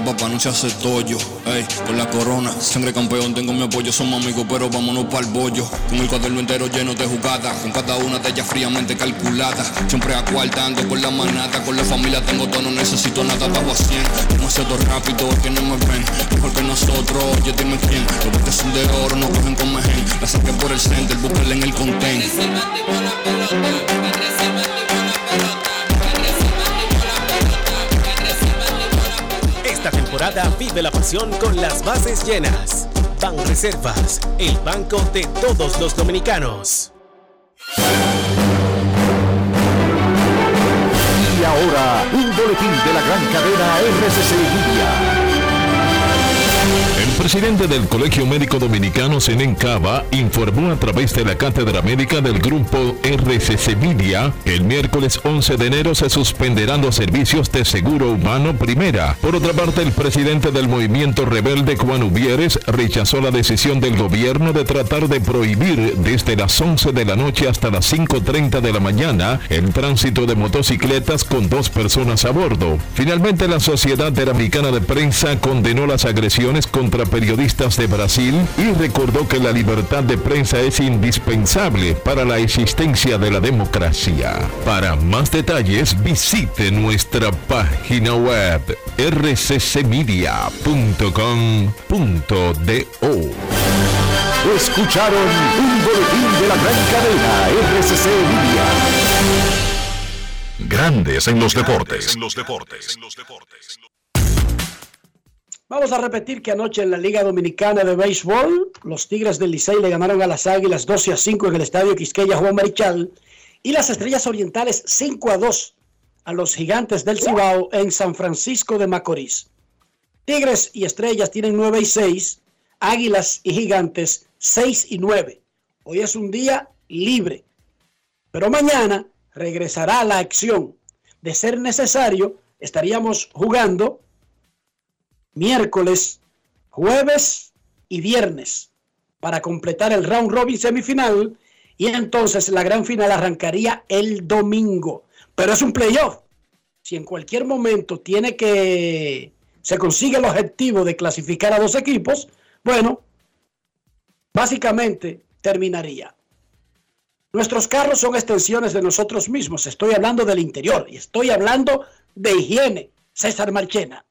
papá no se hace tollo. Ey, por la corona, sangre campeón, tengo mi apoyo, somos amigos, pero vámonos para el bollo. Con el cuaderno entero lleno de jugadas, con cada una de ellas fríamente calculada. Siempre acuartando con la manata, con la familia tengo todo, no necesito nada, bajo a 100. Demasiado rápido, que no me ven, mejor que nosotros, oye dime quién. Los botes son de oro, no cogen con mejen. La saqué por el center, búsquela en el content. Vive la pasión con las bases llenas. Ban Reservas, el banco de todos los dominicanos. Y ahora, un boletín de la gran cadena RCC Libia. Presidente del Colegio Médico Dominicano, Senen Cava, informó a través de la Cátedra Médica del Grupo RCC Media que el miércoles 11 de enero se suspenderán los servicios de seguro humano primera. Por otra parte, el presidente del movimiento rebelde, Juan Ubieres, rechazó la decisión del gobierno de tratar de prohibir desde las 11 de la noche hasta las 5.30 de la mañana el tránsito de motocicletas con dos personas a bordo. Finalmente, la Sociedad Interamericana de Prensa condenó las agresiones contra periodistas de Brasil y recordó que la libertad de prensa es indispensable para la existencia de la democracia. Para más detalles visite nuestra página web rccmedia.com.do. Escucharon un boletín de la gran cadena RCC Libia. Grandes en los deportes. Vamos a repetir que anoche en la Liga Dominicana de Béisbol, los Tigres del Licey le ganaron a las Águilas 12 a 5 en el Estadio Quisqueya Juan Marichal y las Estrellas Orientales 5 a 2 a los Gigantes del Cibao en San Francisco de Macorís. Tigres y Estrellas tienen 9 y 6, Águilas y Gigantes 6 y 9. Hoy es un día libre, pero mañana regresará la acción. De ser necesario, estaríamos jugando miércoles, jueves y viernes para completar el round robin semifinal y entonces la gran final arrancaría el domingo. Pero es un playoff. si en cualquier momento tiene que se consigue el objetivo de clasificar a dos equipos, bueno, básicamente terminaría. Nuestros carros son extensiones de nosotros mismos. Estoy hablando del interior y estoy hablando de higiene. César Marchena.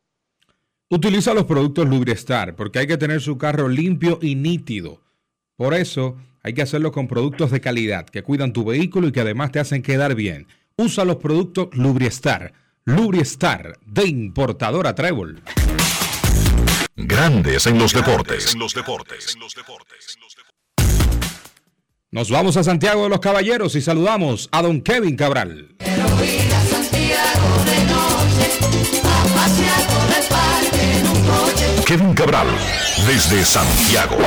Utiliza los productos Lubristar porque hay que tener su carro limpio y nítido. Por eso hay que hacerlo con productos de calidad que cuidan tu vehículo y que además te hacen quedar bien. Usa los productos Lubristar. Lubristar de importadora Trébol. Grandes en los deportes. En los deportes. Nos vamos a Santiago de los Caballeros y saludamos a don Kevin Cabral. Kevin Cabral, desde Santiago.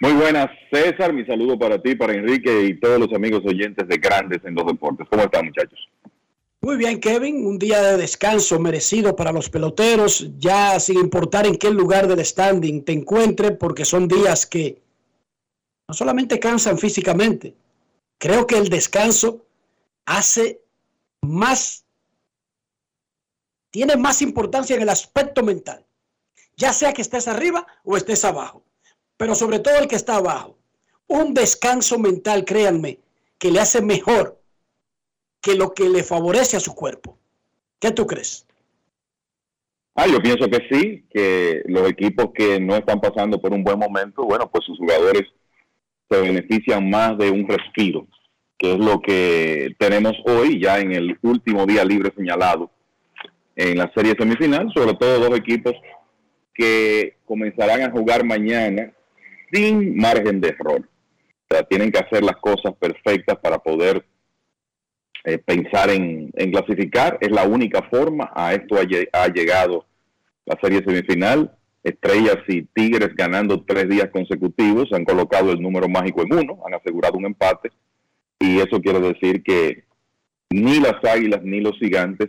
Muy buenas, César. Mi saludo para ti, para Enrique y todos los amigos oyentes de Grandes en los Deportes. ¿Cómo están, muchachos? Muy bien, Kevin. Un día de descanso merecido para los peloteros, ya sin importar en qué lugar del standing te encuentres, porque son días que no solamente cansan físicamente, creo que el descanso hace más, tiene más importancia en el aspecto mental, ya sea que estés arriba o estés abajo pero sobre todo el que está abajo. Un descanso mental, créanme, que le hace mejor que lo que le favorece a su cuerpo. ¿Qué tú crees? Ah, yo pienso que sí, que los equipos que no están pasando por un buen momento, bueno, pues sus jugadores se benefician más de un respiro, que es lo que tenemos hoy, ya en el último día libre señalado en la serie semifinal, sobre todo dos equipos que comenzarán a jugar mañana sin margen de error. O sea, tienen que hacer las cosas perfectas para poder eh, pensar en, clasificar. Es la única forma. A esto ha, llegado la serie semifinal. Estrellas y Tigres ganando tres días consecutivos. Han colocado el número mágico en uno. Han asegurado un empate. Y eso quiere decir que ni las Águilas ni los Gigantes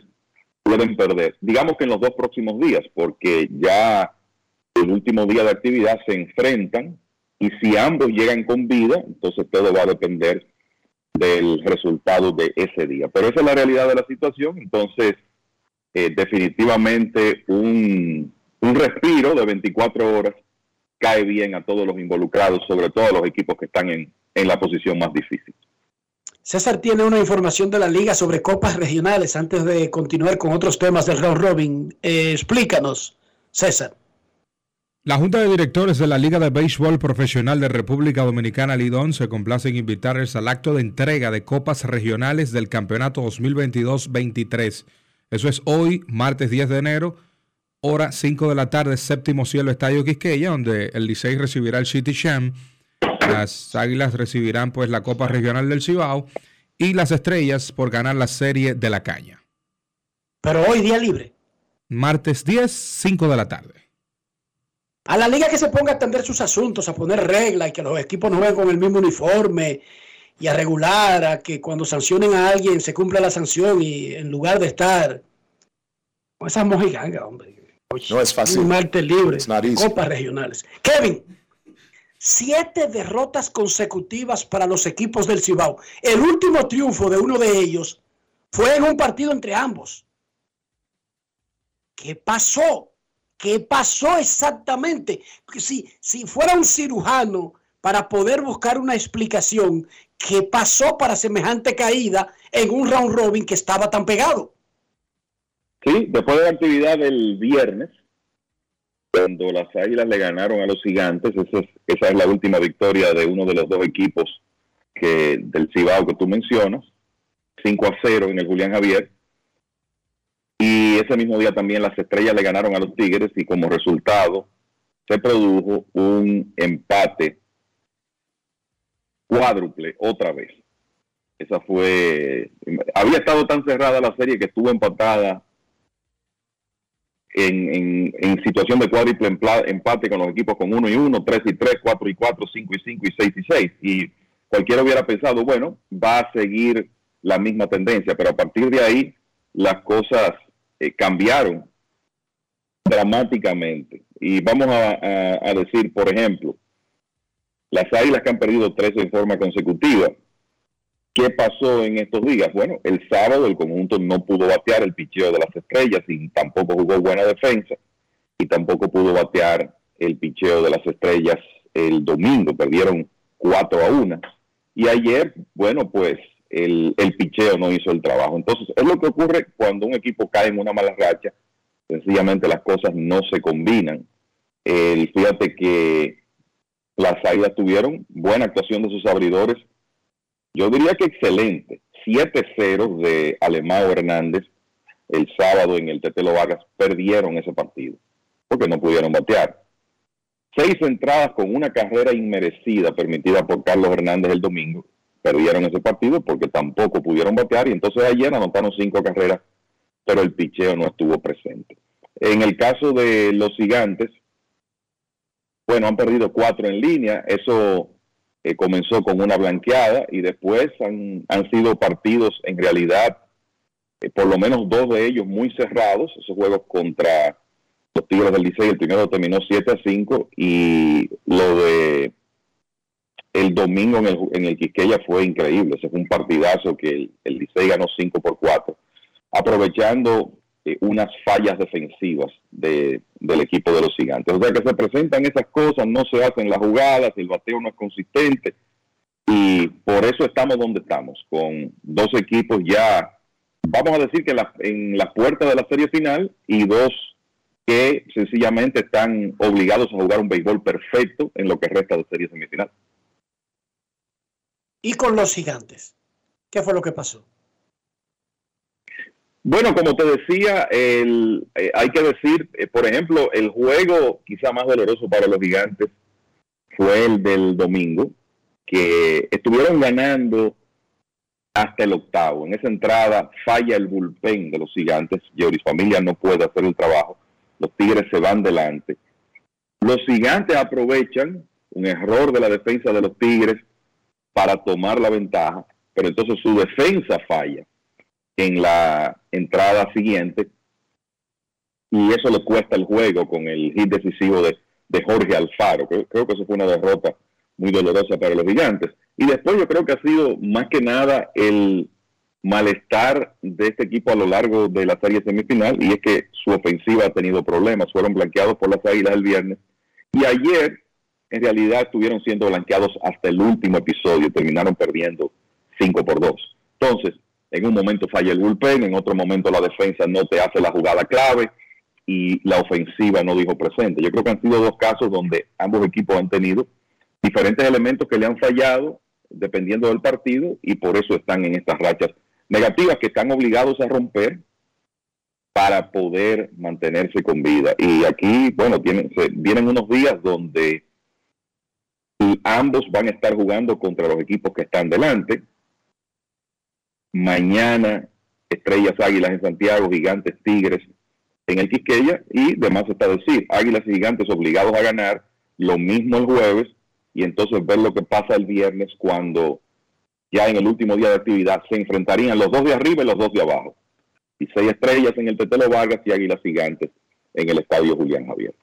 pueden perder. Digamos que en los dos próximos días, porque ya el último día de actividad se enfrentan y si ambos llegan con vida, entonces todo va a depender del resultado de ese día. Pero esa es la realidad de la situación, entonces eh, definitivamente un, un respiro de 24 horas cae bien a todos los involucrados, sobre todo a los equipos que están en, en la posición más difícil. César tiene una información de la liga sobre copas regionales antes de continuar con otros temas del round robin. Eh, explícanos, César. La Junta de Directores de la Liga de Béisbol Profesional de República Dominicana, Lidón, se complace en invitarles al acto de entrega de copas regionales del Campeonato 2022-23. Eso es hoy, martes 10 de enero, hora 5 de la tarde, séptimo cielo, Estadio Quisqueya, donde el Licey recibirá el City Sham. Las Águilas recibirán pues la Copa Regional del Cibao y las Estrellas por ganar la Serie de la Caña. Pero hoy día libre. Martes 10, 5 de la tarde. A la liga que se ponga a atender sus asuntos, a poner reglas y que los equipos no vayan con el mismo uniforme y a regular, a que cuando sancionen a alguien se cumpla la sanción y en lugar de estar con esas mojigangas, hombre. No es fácil. Un martes libre, copas regionales. Kevin, siete derrotas consecutivas para los equipos del Cibao. El último triunfo de uno de ellos fue en un partido entre ambos. ¿Qué pasó? ¿Qué pasó exactamente? Si, si fuera un cirujano para poder buscar una explicación, ¿qué pasó para semejante caída en un round robin que estaba tan pegado? Sí, después de la actividad del viernes, cuando las Águilas le ganaron a los Gigantes, esa es, esa es la última victoria de uno de los dos equipos que del Cibao que tú mencionas, 5 a 0 en el Julián Javier. Y ese mismo día también las estrellas le ganaron a los Tigres y como resultado se produjo un empate cuádruple otra vez. Esa fue, había estado tan cerrada la serie que estuvo empatada en, en, situación de cuádruple empate con los equipos con 1 y 1, 3 y 3, 4 y 4, 5 y 5 y 6 y 6. Y cualquiera hubiera pensado, bueno, va a seguir la misma tendencia, pero a partir de ahí las cosas eh, cambiaron dramáticamente. Y vamos a, decir, por ejemplo, Las Águilas que han perdido 13 en forma consecutiva. ¿Qué pasó en estos días? Bueno, el sábado el conjunto no pudo batear el picheo de las estrellas y tampoco jugó buena defensa y tampoco pudo batear el picheo de las estrellas el domingo, perdieron 4 a 1. Y ayer, bueno, pues el, picheo no hizo el trabajo. Entonces, es lo que ocurre cuando un equipo cae en una mala racha, sencillamente las cosas no se combinan. El, fíjate que las águilas tuvieron buena actuación de sus abridores, yo diría que excelente. 7-0 de Alemão Hernández el sábado en el Tetelo Vargas perdieron ese partido porque no pudieron batear. Seis entradas con una carrera inmerecida permitida por Carlos Hernández el domingo. Perdieron ese partido porque tampoco pudieron batear y entonces ayer anotaron cinco carreras, pero el picheo no estuvo presente. En el caso de los gigantes, bueno, han perdido cuatro en línea. Eso eh, comenzó con una blanqueada y después han, han sido partidos en realidad, eh, por lo menos dos de ellos muy cerrados, esos juegos contra los Tigres del Licey, el primero terminó 7 a 5 y lo de el domingo en el, en el Quisqueya fue increíble, ese fue un partidazo que el, el Licey ganó 5 por 4, aprovechando eh, unas fallas defensivas de, del equipo de los gigantes. O sea que se presentan esas cosas, no se hacen las jugadas, el bateo no es consistente y por eso estamos donde estamos, con dos equipos ya, vamos a decir que en la puerta de la serie final y dos que sencillamente están obligados a jugar un béisbol perfecto en lo que resta de serie semifinal. ¿Y con los gigantes? ¿Qué fue lo que pasó? Bueno, como te decía, el, eh, hay que decir, eh, por ejemplo, el juego quizá más doloroso para los gigantes fue el del domingo, que estuvieron ganando hasta el octavo. En esa entrada falla el bullpen de los gigantes. Joris Familia no puede hacer el trabajo los Tigres se van delante. Los gigantes aprovechan un error de la defensa de los Tigres para tomar la ventaja, pero entonces su defensa falla en la entrada siguiente y eso le cuesta el juego con el hit decisivo de, Jorge Alfaro. Creo, creo, que eso fue una derrota muy dolorosa para los gigantes. Y después yo creo que ha sido más que nada el malestar de este equipo a lo largo de la serie semifinal y es que su ofensiva ha tenido problemas, fueron blanqueados por las águilas el viernes y ayer en realidad estuvieron siendo blanqueados hasta el último episodio, terminaron perdiendo 5 por 2. Entonces, en un momento falla el bullpen, en otro momento la defensa no te hace la jugada clave y la ofensiva no dijo presente. Yo creo que han sido dos casos donde ambos equipos han tenido diferentes elementos que le han fallado dependiendo del partido y por eso están en estas rachas negativas que están obligados a romper para poder mantenerse con vida. Y aquí, bueno, tienen, vienen unos días donde ambos van a estar jugando contra los equipos que están delante. Mañana, Estrellas Águilas en Santiago, Gigantes Tigres en el Quisqueya y demás está decir, Águilas y Gigantes obligados a ganar, lo mismo el jueves y entonces ver lo que pasa el viernes cuando ya en el último día de actividad se enfrentarían los dos de arriba y los dos de abajo. Y seis estrellas en el Tetelo Vargas y Águilas Gigantes en el Estadio Julián Javier.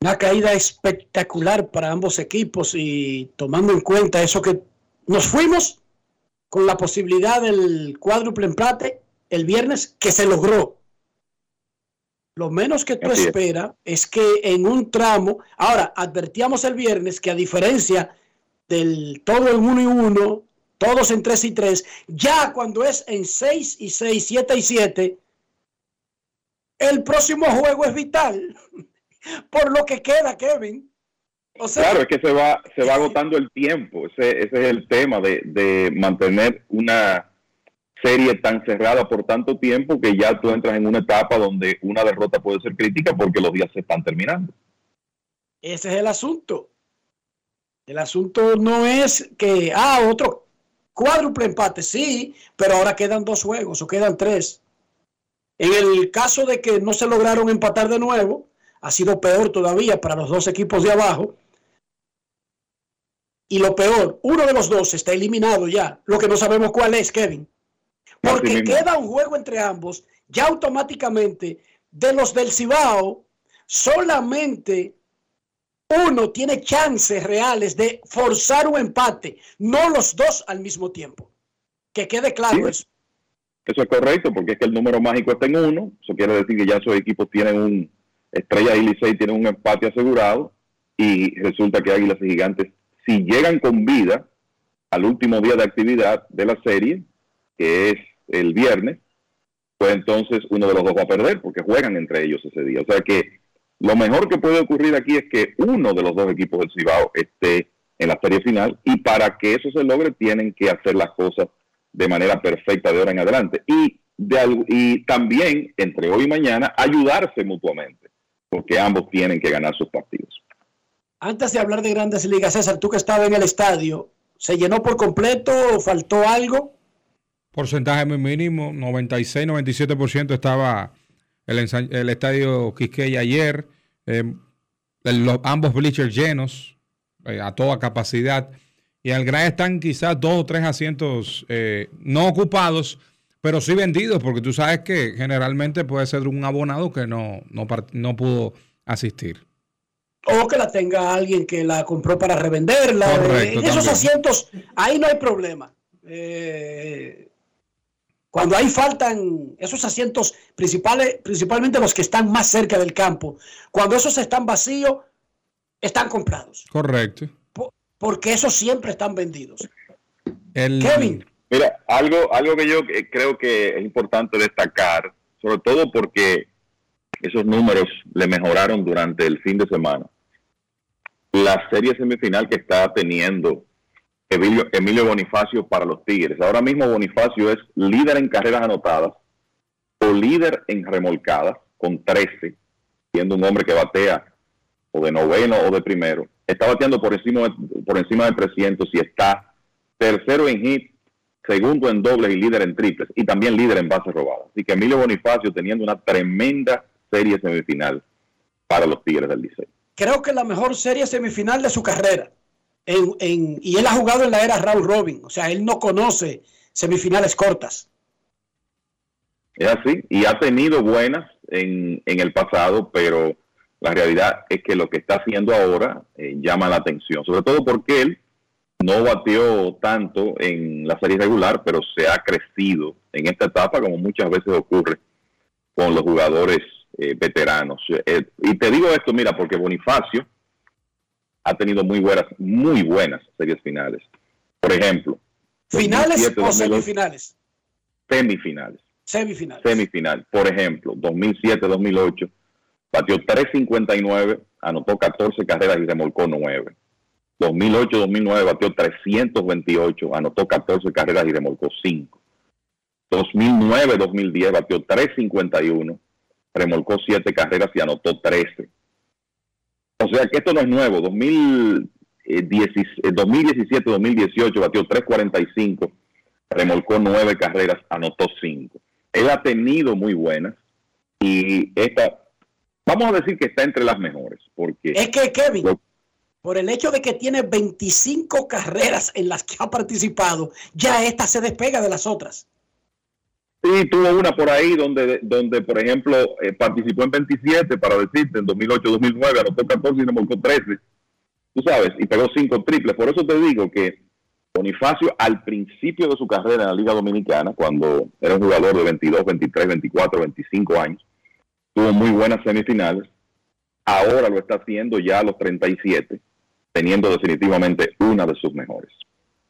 Una caída espectacular para ambos equipos y tomando en cuenta eso que nos fuimos con la posibilidad del cuádruple empate el viernes que se logró. Lo menos que tú esperas es. es que en un tramo, ahora advertíamos el viernes que a diferencia del todo en uno y uno, todos en tres y tres, ya cuando es en seis y seis, siete y siete, el próximo juego es vital. Por lo que queda, Kevin. O sea, claro, es que se va, se va agotando el tiempo. Ese, ese es el tema de, de mantener una serie tan cerrada por tanto tiempo que ya tú entras en una etapa donde una derrota puede ser crítica porque los días se están terminando. Ese es el asunto. El asunto no es que, ah, otro cuádruple empate, sí, pero ahora quedan dos juegos o quedan tres. En el caso de que no se lograron empatar de nuevo, ha sido peor todavía para los dos equipos de abajo. Y lo peor, uno de los dos está eliminado ya. Lo que no sabemos cuál es, Kevin. Porque queda un juego entre ambos, ya automáticamente de los del Cibao, solamente uno tiene chances reales de forzar un empate, no los dos al mismo tiempo. Que quede claro eso. Eso es correcto, porque es que el número mágico está en uno. Eso quiere decir que ya esos equipos tienen un, Estrella y Licey tienen un empate asegurado y resulta que Águilas y Gigantes, si llegan con vida al último día de actividad de la serie, que es el viernes, pues entonces uno de los dos va a perder porque juegan entre ellos ese día. O sea que lo mejor que puede ocurrir aquí es que uno de los dos equipos del Cibao esté en la serie final y para que eso se logre tienen que hacer las cosas de manera perfecta de ahora en adelante y, de, y también entre hoy y mañana ayudarse mutuamente porque ambos tienen que ganar sus partidos. Antes de hablar de grandes ligas, César, tú que estabas en el estadio, ¿se llenó por completo o faltó algo? Porcentaje muy mínimo, 96-97% estaba el, estadio Quisqueya ayer, eh, los, ambos bleachers llenos, eh, a toda capacidad, y al gran están quizás dos o tres asientos eh, no ocupados, pero sí vendidos, porque tú sabes que generalmente puede ser un abonado que no, no, no pudo asistir. O que la tenga alguien que la compró para revenderla. en esos asientos, ahí no hay problema. Eh, cuando ahí faltan esos asientos principales, principalmente los que están más cerca del campo, cuando esos están vacíos, están comprados. Correcto. porque esos siempre están vendidos. Kevin. Mira, algo, algo que yo creo que es importante destacar, sobre todo porque esos números le mejoraron durante el fin de semana. La serie semifinal que está teniendo Emilio, Emilio Bonifacio para los Tigres. Ahora mismo Bonifacio es líder en carreras anotadas o líder en remolcadas con 13, siendo un hombre que batea o de noveno o de primero. Está bateando por encima de, por encima de 300 y está tercero en hit segundo en dobles y líder en triples, y también líder en bases robadas. Así que Emilio Bonifacio teniendo una tremenda serie semifinal para los Tigres del Liceo. Creo que la mejor serie semifinal de su carrera. y él ha jugado en la era Raúl Robin, o sea, él no conoce semifinales cortas. Es así, y ha tenido buenas en, el pasado, pero la realidad es que lo que está haciendo ahora eh, llama la atención, sobre todo porque él no batió tanto en la serie regular, pero se ha crecido en esta etapa, como muchas veces ocurre con los jugadores eh, veteranos. Eh, y te digo esto, mira, porque Bonifacio ha tenido muy buenas, muy buenas series finales. Por ejemplo, ¿finales o semifinales? Semifinales. Semifinales. Semifinal. Por ejemplo, 2007-2008, batió 3.59, anotó 14 carreras y remolcó 9. 2008-2009 batió 328, anotó 14 carreras y remolcó 5. 2009-2010 batió 351, remolcó 7 carreras y anotó 13. O sea que esto no es nuevo. 2017-2018 batió 345, remolcó 9 carreras, anotó 5. Él ha tenido muy buenas y esta, vamos a decir que está entre las mejores. Porque es que Kevin, por el hecho de que tiene 25 carreras en las que ha participado, ya esta se despega de las otras. Sí, tuvo una por ahí donde, donde por ejemplo, eh, participó en 27, para decirte, en 2008-2009, anotó 14 y remolcó 13. Tú sabes, y pegó 5 triples. Por eso te digo que Bonifacio, al principio de su carrera en la Liga Dominicana, cuando era un jugador de 22, 23, 24, 25 años, tuvo muy buenas semifinales. Ahora lo está haciendo ya a los 37 teniendo definitivamente una de sus mejores.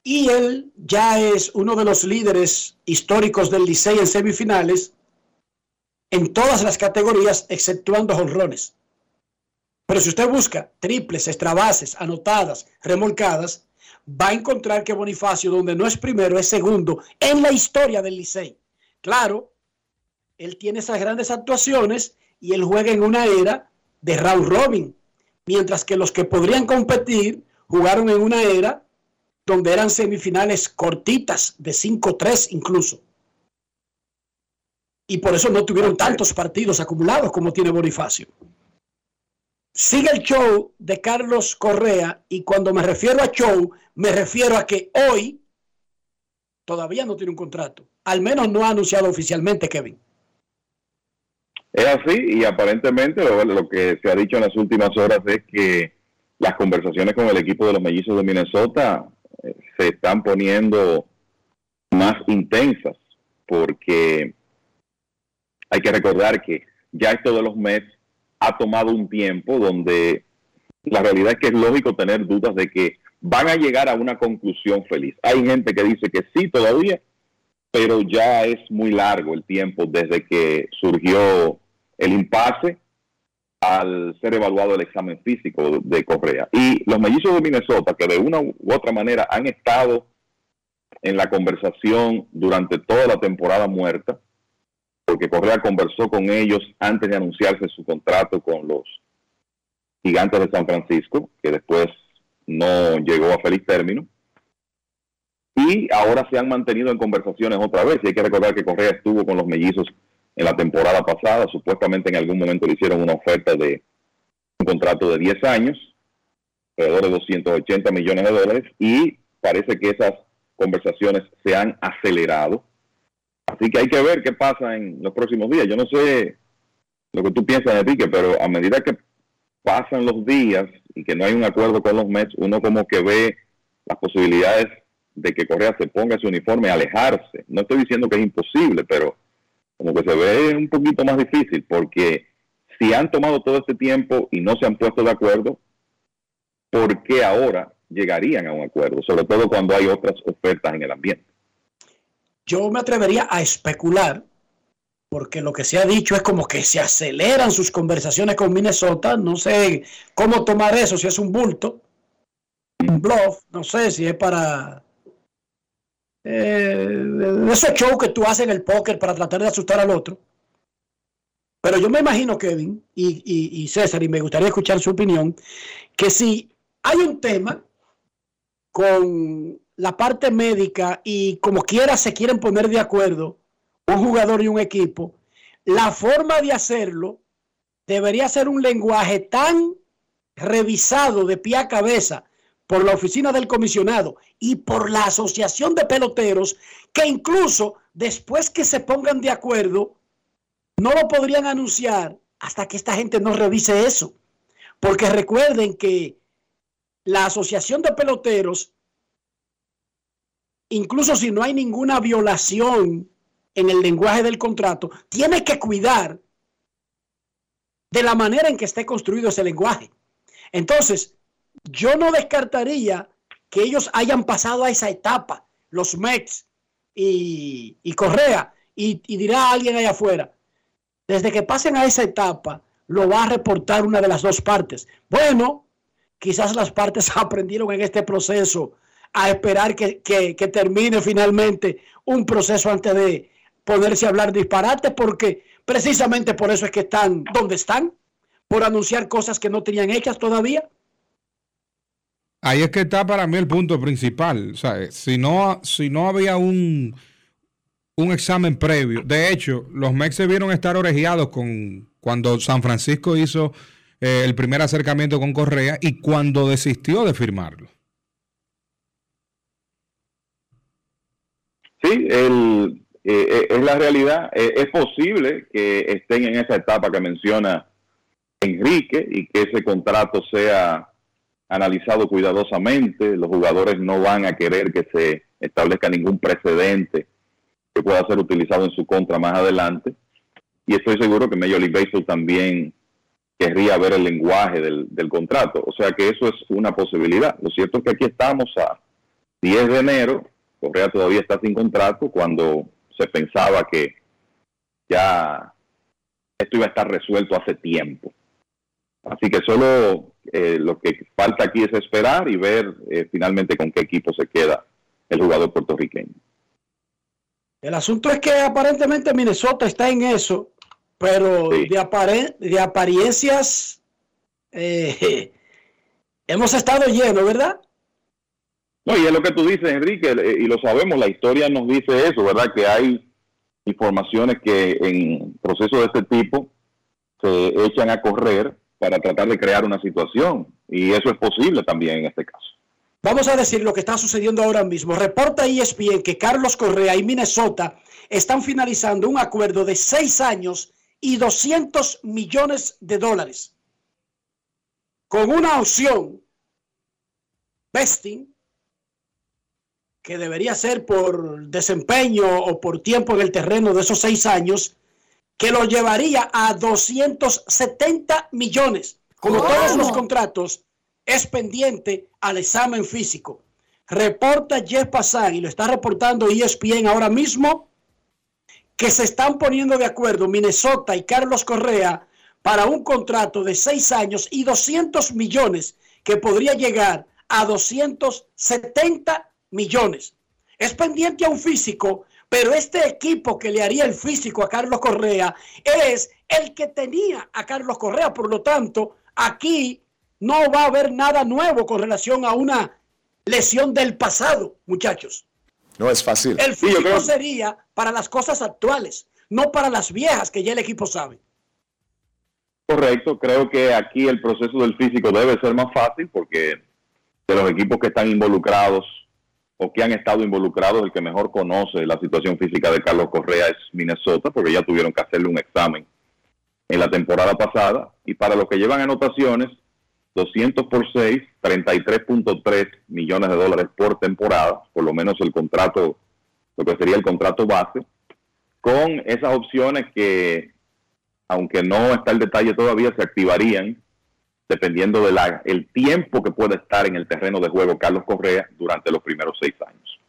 Y él ya es uno de los líderes históricos del Licey en semifinales en todas las categorías, exceptuando jonrones. Pero si usted busca triples, extrabases, anotadas, remolcadas, va a encontrar que Bonifacio, donde no es primero, es segundo en la historia del Licey. Claro, él tiene esas grandes actuaciones y él juega en una era de Raúl Robin, mientras que los que podrían competir jugaron en una era donde eran semifinales cortitas, de 5-3 incluso. Y por eso no tuvieron tantos partidos acumulados como tiene Bonifacio. Sigue el show de Carlos Correa y cuando me refiero a show, me refiero a que hoy todavía no tiene un contrato. Al menos no ha anunciado oficialmente, Kevin. Es así y aparentemente lo, que se ha dicho en las últimas horas es que las conversaciones con el equipo de los mellizos de Minnesota se están poniendo más intensas porque hay que recordar que ya esto de los Mets ha tomado un tiempo donde la realidad es que es lógico tener dudas de que van a llegar a una conclusión feliz. Hay gente que dice que sí todavía, pero ya es muy largo el tiempo desde que surgió el impasse al ser evaluado el examen físico de Correa. Y los mellizos de Minnesota, que de una u otra manera han estado en la conversación durante toda la temporada muerta, porque Correa conversó con ellos antes de anunciarse su contrato con los gigantes de San Francisco, que después no llegó a feliz término. Y ahora se han mantenido en conversaciones otra vez. Hay que recordar que Correa estuvo con los mellizos en la temporada pasada. Supuestamente en algún momento le hicieron una oferta de un contrato de 10 años, alrededor de 280 millones de dólares, y parece que esas conversaciones se han acelerado. Así que hay que ver qué pasa en los próximos días. Yo no sé lo que tú piensas, Enrique, pero a medida que pasan los días y que no hay un acuerdo con los Mets, uno como que ve las posibilidades de que Correa se ponga su uniforme, alejarse. No estoy diciendo que es imposible, pero como que se ve un poquito más difícil, porque si han tomado todo este tiempo y no se han puesto de acuerdo, ¿por qué ahora llegarían a un acuerdo? Sobre todo cuando hay otras ofertas en el ambiente. Yo me atrevería a especular, porque lo que se ha dicho es como que se aceleran sus conversaciones con Minnesota. No sé cómo tomar eso, si es un bulto, un bluff, no sé si es para eh, esos shows que tú haces en el póker para tratar de asustar al otro. Pero yo me imagino, Kevin y, y, César, y me gustaría escuchar su opinión, que si hay un tema con la parte médica y como quiera se quieren poner de acuerdo un jugador y un equipo, la forma de hacerlo debería ser un lenguaje tan revisado de pie a cabeza por la oficina del comisionado y por la asociación de peloteros, que incluso después que se pongan de acuerdo, no lo podrían anunciar hasta que esta gente no revise eso. Porque recuerden que la asociación de peloteros, incluso si no hay ninguna violación en el lenguaje del contrato, tiene que cuidar de la manera en que esté construido ese lenguaje. Entonces, yo no descartaría que ellos hayan pasado a esa etapa, los Mets y, Correa, y, dirá alguien allá afuera, desde que pasen a esa etapa, lo va a reportar una de las dos partes. Bueno, quizás las partes aprendieron en este proceso a esperar que, que, termine finalmente un proceso antes de ponerse a hablar disparate, porque precisamente por eso es que están donde están, por anunciar cosas que no tenían hechas todavía. Ahí es que está para mí el punto principal. O sea, si no, si no había un, un examen previo. De hecho, los Mex se vieron estar orejeados con cuando San Francisco hizo eh, el primer acercamiento con Correa y cuando desistió de firmarlo. Sí, el, eh, eh, es la realidad. es posible que estén en esa etapa que menciona Enrique y que ese contrato sea analizado cuidadosamente, los jugadores no van a querer que se establezca ningún precedente que pueda ser utilizado en su contra más adelante. Y estoy seguro que Major League Baseball también querría ver el lenguaje del, del contrato. O sea que eso es una posibilidad. Lo cierto es que aquí estamos a 10 de enero, Correa todavía está sin contrato cuando se pensaba que ya esto iba a estar resuelto hace tiempo. Así que solo eh, lo que falta aquí es esperar y ver eh, finalmente con qué equipo se queda el jugador puertorriqueño. El asunto es que aparentemente Minnesota está en eso, pero de, de apariencias eh, hemos estado llenos, ¿verdad? No, y es lo que tú dices, Enrique, y lo sabemos, la historia nos dice eso, ¿verdad? Que hay informaciones que en procesos de este tipo se echan a correr para tratar de crear una situación. Y eso es posible también en este caso. Vamos a decir lo que está sucediendo ahora mismo. Reporta ESPN que Carlos Correa y Minnesota están finalizando un acuerdo de seis años y 200 millones de dólares, con una opción vesting, que debería ser por desempeño o por tiempo en el terreno de esos seis años, que lo llevaría a 270 millones. Como todos los contratos, es pendiente al examen físico. Reporta Jeff Passan y lo está reportando ESPN ahora mismo que se están poniendo de acuerdo Minnesota y Carlos Correa para un contrato de seis años y 200 millones que podría llegar a 270 millones. Es pendiente a un físico, pero este equipo que le haría el físico a Carlos Correa es el que tenía a Carlos Correa. Por lo tanto, aquí no va a haber nada nuevo con relación a una lesión del pasado, muchachos. No es fácil. El físico sería para las cosas actuales, no para las viejas que ya el equipo sabe. Correcto, creo que aquí el proceso del físico debe ser más fácil porque de los equipos que están involucrados o que han estado involucrados, el que mejor conoce la situación física de Carlos Correa es Minnesota, porque ya tuvieron que hacerle un examen en la temporada pasada. Y para los que llevan anotaciones, 200 por 6, 33.3 millones de dólares por temporada, por lo menos el contrato, lo que sería el contrato base, con esas opciones que, aunque no está el detalle todavía, se activarían dependiendo del el tiempo que pueda estar en el terreno de juego Carlos Correa durante los primeros seis años.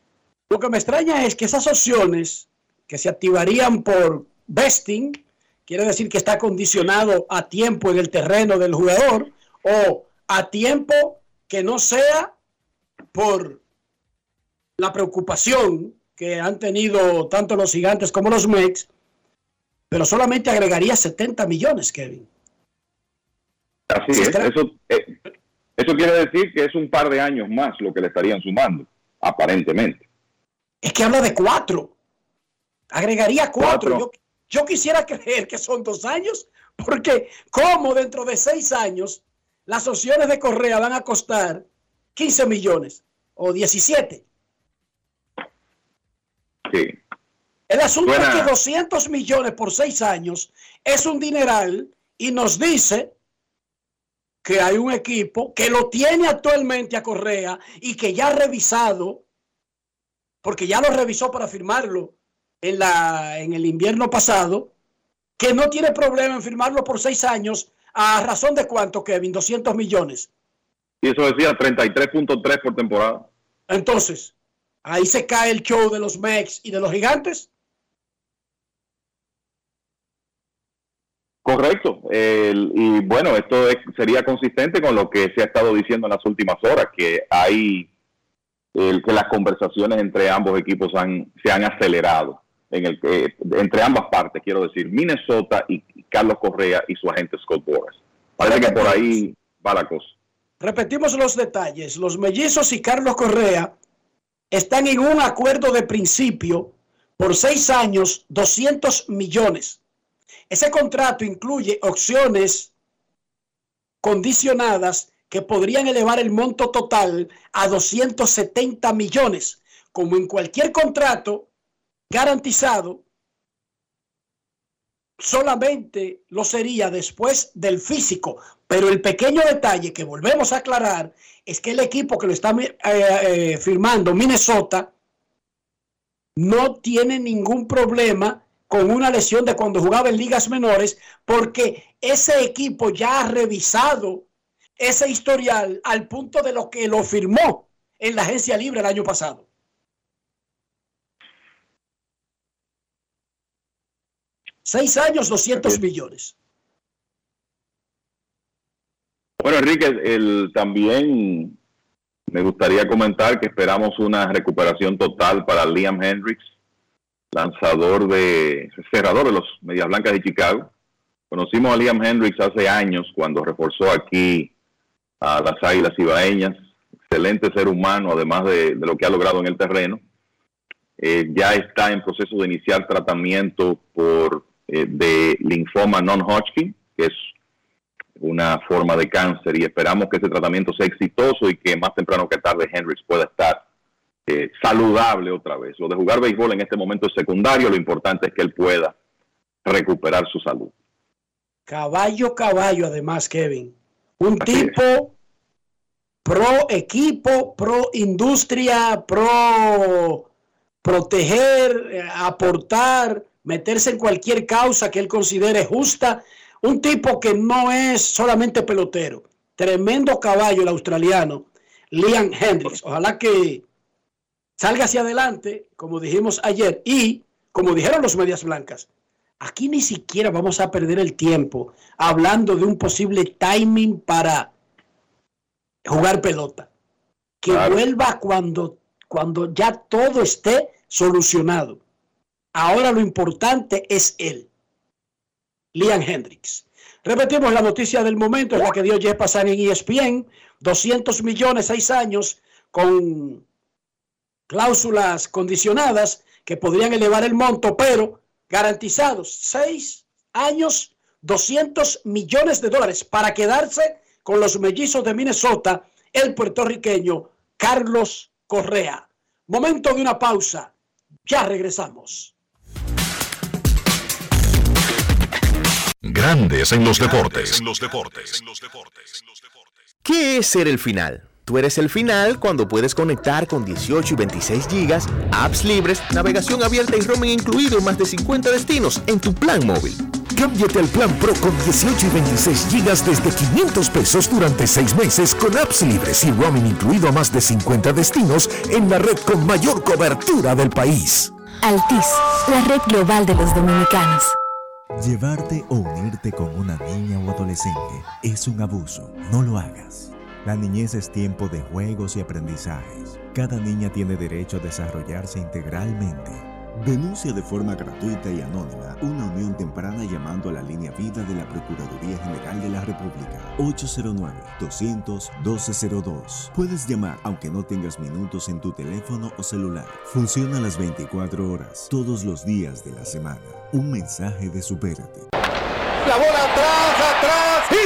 Lo que me extraña es que esas opciones que se activarían por vesting, quiere decir que está condicionado a tiempo en el terreno del jugador, o a tiempo que no sea por la preocupación que han tenido tanto los gigantes como los Mex, pero solamente agregaría 70 millones, Kevin. Así es, eso, eh, eso quiere decir que es un par de años más lo que le estarían sumando, aparentemente. Es que habla de cuatro. Agregaría cuatro. Yo, yo quisiera creer que son dos años, porque ¿cómo dentro de seis años las opciones de Correa van a costar 15 millones o 17. Sí. El asunto es que 200 millones por seis años es un dineral y nos dice que hay un equipo que lo tiene actualmente a Correa y que ya ha revisado, porque ya lo revisó para firmarlo en, la, en el invierno pasado, que no tiene problema en firmarlo por seis años ¿A razón de cuánto, Kevin? 200 millones. Y eso decía 33.3 por temporada. Entonces, ahí se cae el show de los Mex y de los gigantes. Correcto. y bueno, esto sería consistente con lo que se ha estado diciendo en las últimas horas, que hay el, que las conversaciones entre ambos equipos han, se han acelerado en el que entre ambas partes, quiero decir, Minnesota y Carlos Correa y su agente Scott Boras. Parece que por ahí va la cosa. Repetimos los detalles. Los mellizos y Carlos Correa están en un acuerdo de principio por seis años, 200 millones. Ese contrato incluye opciones condicionadas que podrían elevar el monto total a 270 millones. Como en cualquier contrato, garantizado solamente lo sería después del físico. Pero el pequeño detalle que volvemos a aclarar es que el equipo que lo está eh, eh, firmando, Minnesota, no tiene ningún problema con una lesión de cuando jugaba en ligas menores, porque ese equipo ya ha revisado ese historial al punto de lo que lo firmó en la agencia libre el año pasado. Seis años, 200 millones. Bueno, Enrique, el, también me gustaría comentar que esperamos una recuperación total para Liam Hendricks, lanzador de, cerrador de los Medias Blancas de Chicago. Conocimos a Liam Hendricks hace años cuando reforzó aquí a las Águilas Ibaeñas. Excelente ser humano, además de lo que ha logrado en el terreno. Eh, ya está en proceso de iniciar tratamiento por eh, de linfoma non-Hodgkin, que es una forma de cáncer, y esperamos que ese tratamiento sea exitoso y que más temprano que tarde Hendrix pueda estar eh, saludable otra vez. Lo de jugar béisbol en este momento es secundario, lo importante es que él pueda recuperar su salud. Caballo, caballo, además, Kevin. Un tipo pro equipo, pro industria, pro proteger, eh, aportar, meterse en cualquier causa que él considere justa. Un tipo que no es solamente pelotero, tremendo caballo el australiano, Liam Hendricks. Ojalá que salga hacia adelante, como dijimos ayer, y como dijeron los medias blancas, aquí ni siquiera vamos a perder el tiempo hablando de un posible timing para jugar pelota. Que vuelva cuando, cuando ya todo esté solucionado. Ahora lo importante es él, Liam Hendricks. Repetimos la noticia del momento, es la que dio Jeff Passan en ESPN, 200 millones, seis años, con cláusulas condicionadas que podrían elevar el monto, pero garantizados, seis años, 200 millones de dólares para quedarse con los mellizos de Minnesota, el puertorriqueño Carlos Correa. Momento de una pausa. Ya regresamos. Grandes en los deportes. ¿Qué es ser el final? Tú eres el final cuando puedes conectar con 18 y 26 gigas, apps libres, navegación abierta y roaming incluido en más de 50 destinos en tu plan móvil. Cámbiate al plan Pro con 18 y 26 gigas desde 500 pesos durante 6 meses con apps libres y roaming incluido a más de 50 destinos en la red con mayor cobertura del país. Altis, la red global de los dominicanos. Llevarte o unirte con una niña o adolescente es un abuso. No lo hagas. La niñez es tiempo de juegos y aprendizajes. Cada niña tiene derecho a desarrollarse integralmente. Denuncia de forma gratuita y anónima una unión temprana llamando a la línea vida de la Procuraduría General de la República 809-200-1202. Puedes llamar aunque no tengas minutos en tu teléfono o celular. Funciona las 24 horas, todos los días de la semana. Un mensaje de Supérate. La bola atrás, atrás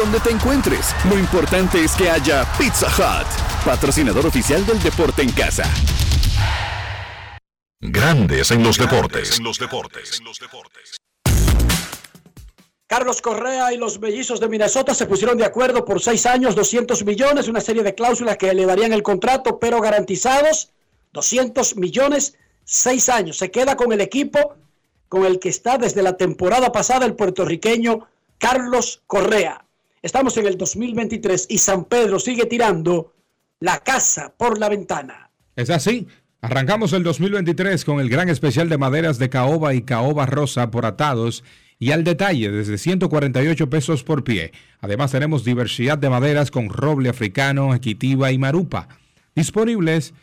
Donde te encuentres, lo importante es que haya Pizza Hut, patrocinador oficial del deporte en casa. Grandes en los deportes. Carlos Correa y los mellizos de Minnesota se pusieron de acuerdo por seis años, 200 millones, una serie de cláusulas que elevarían el contrato, pero garantizados 200 millones, seis años. Se queda con el equipo con el que está desde la temporada pasada el puertorriqueño Carlos Correa. Estamos en el 2023 y San Pedro sigue tirando la casa por la ventana. Es así. Arrancamos el 2023 con el gran especial de maderas de caoba y caoba rosa por atados y al detalle desde 148 pesos por pie. Además tenemos diversidad de maderas con roble africano, equitiva y marupa. Disponibles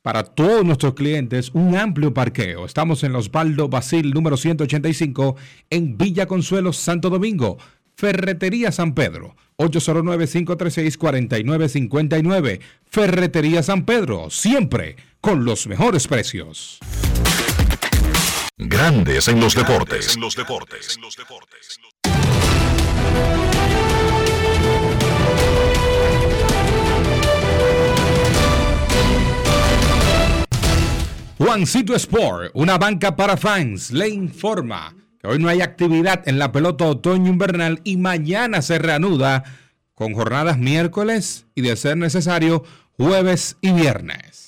para todos nuestros clientes un amplio parqueo. Estamos en Los Baldo Basil número 185 en Villa Consuelo, Santo Domingo. Ferretería San Pedro, 809-536-4959. Ferretería San Pedro, siempre con los mejores precios. Grandes en los deportes. Juancito Sport, una banca para fans, le informa hoy no hay actividad en la pelota otoño-invernal y mañana se reanuda con jornadas miércoles y de ser necesario jueves y viernes.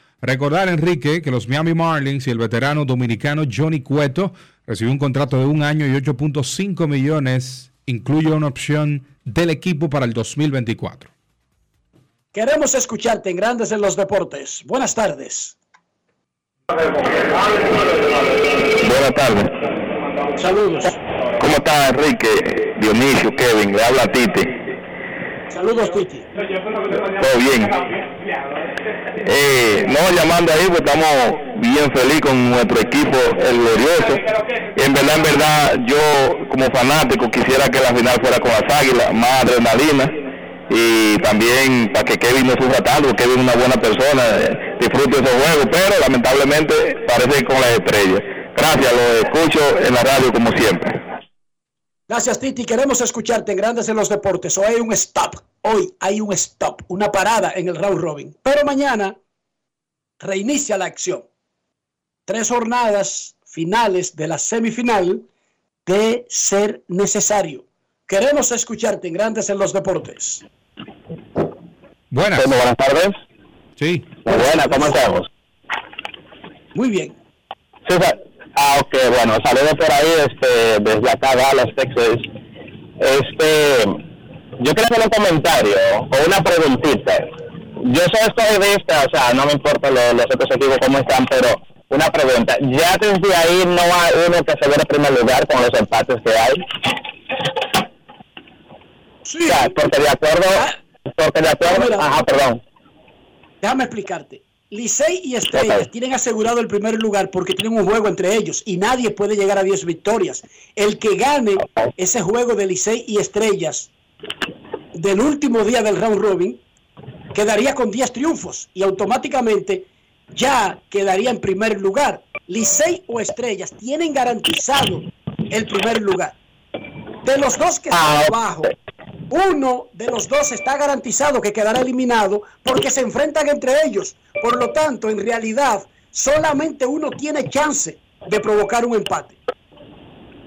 Recordar, Enrique, que los Miami Marlins y el veterano dominicano Johnny Cueto recibió un contrato de un año y 8.5 millones, incluye una opción del equipo para el 2024. Queremos escucharte en Grandes en los Deportes. Buenas tardes. Buenas tardes. Saludos. ¿Cómo está Enrique, Dionisio, Kevin? Le habla Titi. Saludos, Titi. Todo bien. Eh, no, llamando ahí, pues estamos bien felices con nuestro equipo, el glorioso. En verdad, en verdad, yo como fanático quisiera que la final fuera con las águilas, más adrenalina. Y también para que Kevin no sufra tanto, Kevin es una buena persona, eh, disfrute esos juegos, pero lamentablemente parece con las estrellas. Gracias, lo escucho en la radio como siempre. Gracias, Titi. Queremos escucharte en Grandes en los Deportes. Hoy hay un stop. Hoy hay un stop, una parada en el round robin. Pero mañana reinicia la acción. Tres jornadas finales de la semifinal de ser necesario. Queremos escucharte en Grandes en los Deportes. Buenas. Bueno, buenas tardes. Sí. Buenas, ¿cómo estamos? Muy bien. César, ah, ok, bueno, saludos por ahí este, desde acá, Dallas, Texas. Este, yo quería hacer un comentario o una preguntita. Yo soy estadista, o sea, no me importa lo- los otros equipos cómo están, pero una pregunta. ¿Ya desde ahí no hay uno que se ve en primer lugar con los empates que hay? Sí. O sea, porque de acuerdo, porque de acuerdo, Mira. ajá, perdón. Déjame explicarte. Licey y Estrellas tienen asegurado el primer lugar porque tienen un juego entre ellos y nadie puede llegar a 10 victorias. El que gane ese juego de Licey y Estrellas del último día del round robin quedaría con 10 triunfos y automáticamente ya quedaría en primer lugar. Licey o Estrellas tienen garantizado el primer lugar. De los dos que están abajo, uno de los dos está garantizado que quedará eliminado porque se enfrentan entre ellos. Por lo tanto, en realidad, solamente uno tiene chance de provocar un empate.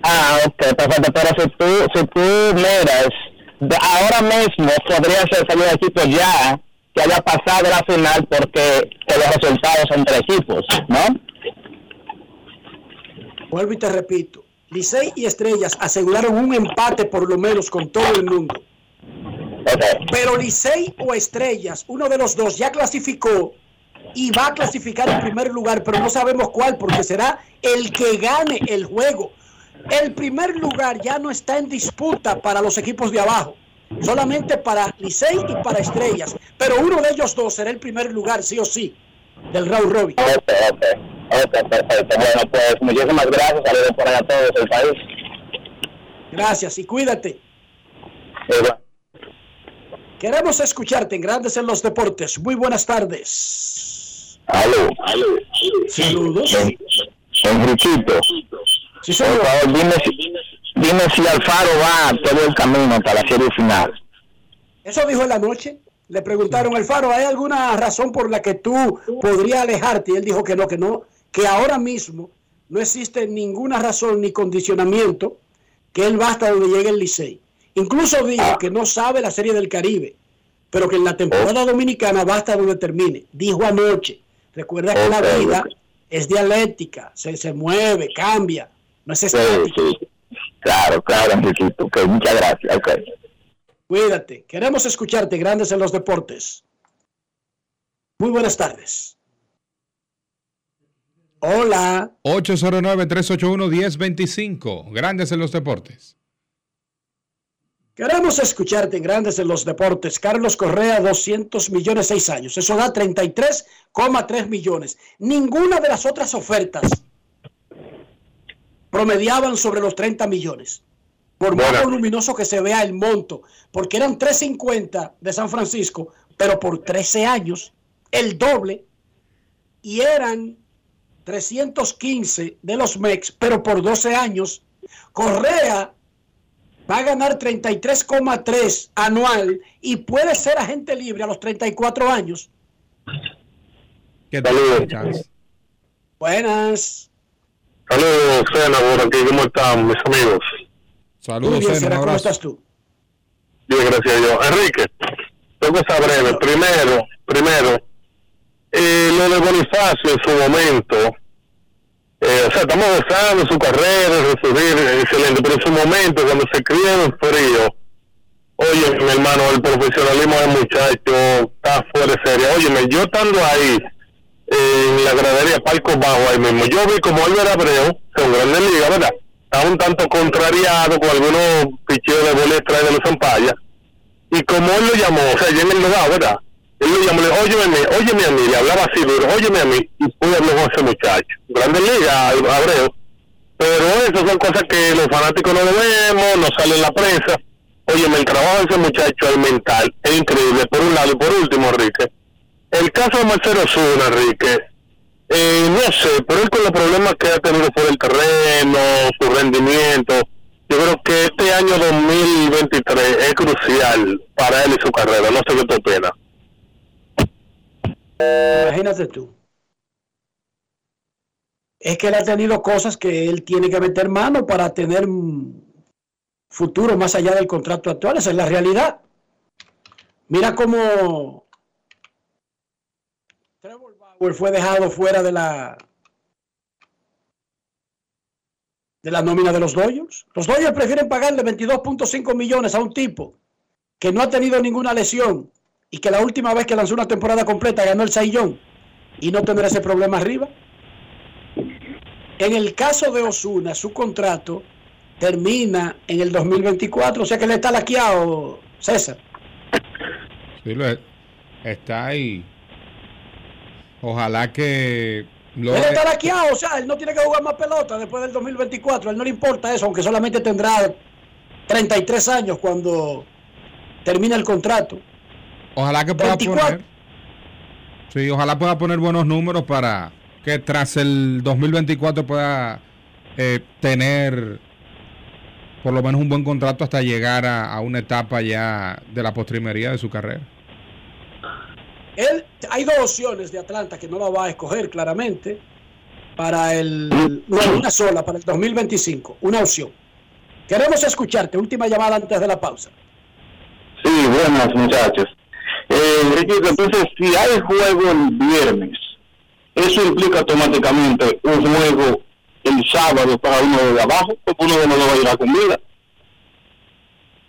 Ah, ok, perfecto. Pero si tú, si tú miras, de ahora mismo podría ser salir equipo ya que haya pasado la final porque los resultados entre equipos, ¿no? Vuelvo y te repito, Licey y Estrellas aseguraron un empate por lo menos con todo el mundo. Pero Licey o Estrellas, uno de los dos ya clasificó y va a clasificar en primer lugar, pero no sabemos cuál porque será el que gane el juego. El primer lugar ya no está en disputa para los equipos de abajo, solamente para Licey y para Estrellas, pero uno de ellos dos será el primer lugar, sí o sí, del round robin. Ok, ok, ok, perfecto. Bueno, pues muchísimas gracias, saludos por allá a todos el país. Gracias y cuídate. Queremos escucharte en Grandes en los Deportes. Muy buenas tardes. Aló. Saludos. En- Enriquito. Sí, Por favor, dime si, dime si Alfaro va todo el camino hasta la serie final. Eso dijo en la noche. Le preguntaron, Alfaro, ¿hay alguna razón por la que tú podrías alejarte? Y él dijo que no, que no, que ahora mismo no existe ninguna razón ni condicionamiento que él va hasta donde llegue el Licey. Incluso dijo que no sabe la Serie del Caribe, pero que en la temporada dominicana va hasta donde termine. Dijo anoche. Recuerda que la vida es dialéctica, se, se mueve, cambia, no es Sí, estática. sí. Claro, claro, Enriquito. Muchas gracias. Cuídate. Queremos escucharte, Grandes en los Deportes. Muy buenas tardes. Hola. 809-381-1025, Grandes en los Deportes. Queremos escucharte en Grandes en los Deportes. Carlos Correa, 200 millones, 6 años. Eso da 33,3 millones. Ninguna de las otras ofertas promediaban sobre los 30 millones. Por más voluminoso que se vea el monto, porque eran 350 de San Francisco, pero por 13 años, el doble, y eran 315 de los MEX, pero por 12 años. Correa va a ganar 33,3 anual y puede ser agente libre a los 34 años. ¿Qué tal? Charles? Buenas. Saludos, Sena, por aquí, ¿cómo están mis amigos? Saludos, Muy bien, Sena, ¿cómo estás tú? Bien, gracias a Dios. Enrique, dos cosas breves. Primero, primero, eh, lo de Bonifacio en su momento, eh, o sea, estamos gozando su carrera, eh, excelente, pero en su momento, cuando se cría en frío, oye, mi hermano, el profesionalismo del muchacho está fuera de serie. Óyeme, yo estando ahí, en la gradería Palco Bajo, ahí mismo, yo vi como Álvaro Abreu, que es un grande liga, ¿verdad? Está un tanto contrariado con algunos picheos de bola de los Zampaya. Y como él lo llamó, o sea, en el lugar, ¿verdad? Él lo llamó, le dijo, óyeme, óyeme a mí, le hablaba así duro, óyeme a mí, y pude hablar con ese muchacho. Grande liga, Abreu. Pero esas son cosas que los fanáticos no vemos, no sale en la prensa. Óyeme, el trabajo de ese muchacho es mental, es increíble, por un lado. Y por último, Enrique, el caso de Marcelo Zuna, Enrique, eh, no sé, pero él con los problemas que ha tenido por el terreno, su rendimiento, yo creo que este año 2023 es crucial para él y su carrera. No sé qué te opinas. Imagínate tú. Es que él ha tenido cosas que él tiene que meter mano para tener futuro más allá del contrato actual. Esa es la realidad. Mira cómo Trevor Bauer fue dejado fuera de la de la nómina de los Dodgers. Los Dodgers prefieren pagarle 22.5 millones a un tipo que no ha tenido ninguna lesión y que la última vez que lanzó una temporada completa ganó el Saiyón y no tener ese problema arriba. En el caso de Osuna, su contrato termina en el 2024, o sea que le está laqueado, César. Sí, lo es. está ahí. Ojalá que lo Él está laqueado, o sea, él no tiene que jugar más pelota después del 2024, a él no le importa eso, aunque solamente tendrá 33 años cuando termina el contrato. Ojalá que pueda 24. poner. Sí, ojalá pueda poner buenos números para que tras el 2024 pueda eh, tener por lo menos un buen contrato hasta llegar a, a una etapa ya de la postrimería de su carrera. Él, hay dos opciones de Atlanta que no la va a escoger claramente para el, no, una sola, para el 2025, una opción. Queremos escucharte, última llamada antes de la pausa. Sí, buenas muchachos. Eh, Enrique, entonces, si hay juego el viernes, eso implica automáticamente un juego el sábado para uno de abajo, porque uno de los dos va a ir a comida.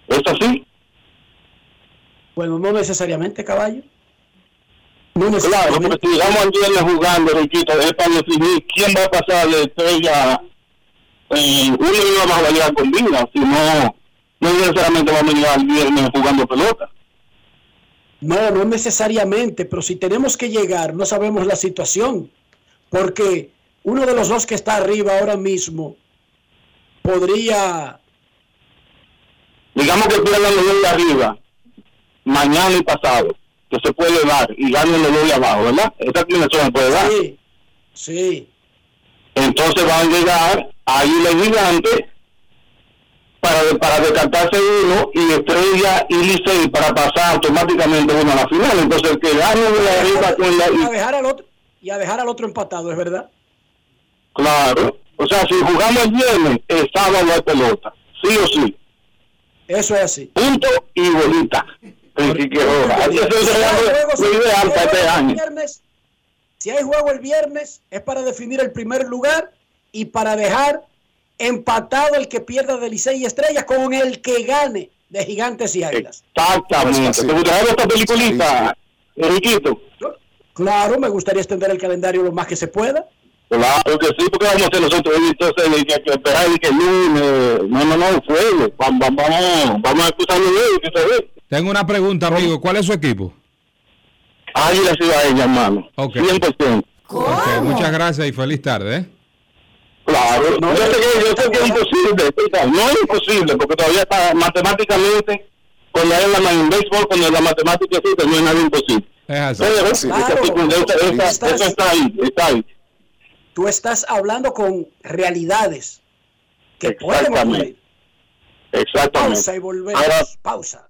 ¿Es así? Bueno, no necesariamente, caballo. No Claro, necesariamente. porque si llegamos al viernes jugando, Riquito, es para definir quién va a pasar de estrella. Eh, uno de los dos va a ir a comida, si no, no necesariamente vamos a llegar al viernes jugando pelota. No, no necesariamente, pero si tenemos que llegar, no sabemos la situación, porque uno de los dos que está arriba ahora mismo podría, digamos que pierdan los dos de arriba, mañana y pasado, que se puede dar y ganen los dos de abajo, ¿verdad? Esa combinación se puede dar. sí, sí, Entonces van a llegar a Isla Gigante para, para descartarse uno y Estrella y Licey para pasar automáticamente uno a la final. Entonces el que gane de arriba con la... y a dejar al otro y a dejar al otro empatado, es verdad. Claro. O sea, si jugamos el viernes, el sábado hay pelota. Sí o sí. Eso es así. Punto y bolita. Si hay juego el viernes, es para definir el primer lugar y para dejar empatado el que pierda de Licey y Estrellas con el que gane de Gigantes y Águilas. Exactamente. ¿Te gustaría ver esta peliculita, Enriquito? Claro, me gustaría extender el calendario lo más que se pueda. Claro que sí, porque vamos a hacer nosotros entonces hay que, que esperar y que lunes, no, no, no, fuego, vamos, vamos, vamos a escucharlo bien, que se ve. Tengo una pregunta, amigo. ¿Cuál es su equipo? Águila Cibaeña, hermano, Ok. 100%. Ok, muchas gracias y feliz tarde. ¿eh? Claro, yo sé que, yo sé que es imposible, o sea, no es imposible, porque todavía está matemáticamente, cuando hay la en béisbol, cuando la matemática existe, no es nada imposible. Es así. Pero, Sí. esa- esa- esa- Estás- eso está ahí, está ahí. Tú estás hablando con realidades que pueden ocurrir. Exactamente. Pausa y volvemos. Ahora- Pausa.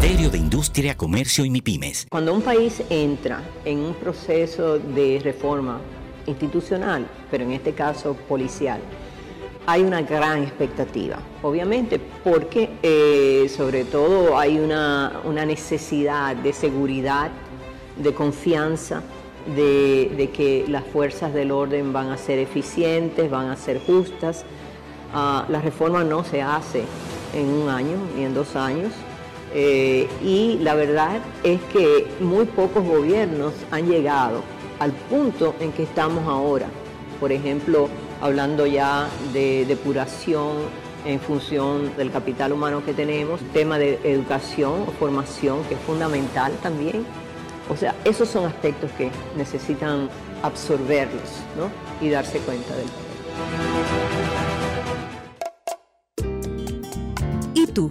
Ministerio de Industria, Comercio y MIPIMES. Cuando un país entra en un proceso de reforma institucional, pero en este caso policial, hay una gran expectativa, obviamente, porque eh, sobre todo hay una, necesidad de seguridad, de confianza, de, de que las fuerzas del orden van a ser eficientes, van a ser justas. Ah, la reforma no se hace en un año ni en dos años. Eh, y la verdad es que muy pocos gobiernos han llegado al punto en que estamos ahora. Por ejemplo, hablando ya de depuración en función del capital humano que tenemos, tema de educación o formación que es fundamental también. O sea, esos son aspectos que necesitan absorberlos ¿no? y darse cuenta del ¿Y tú?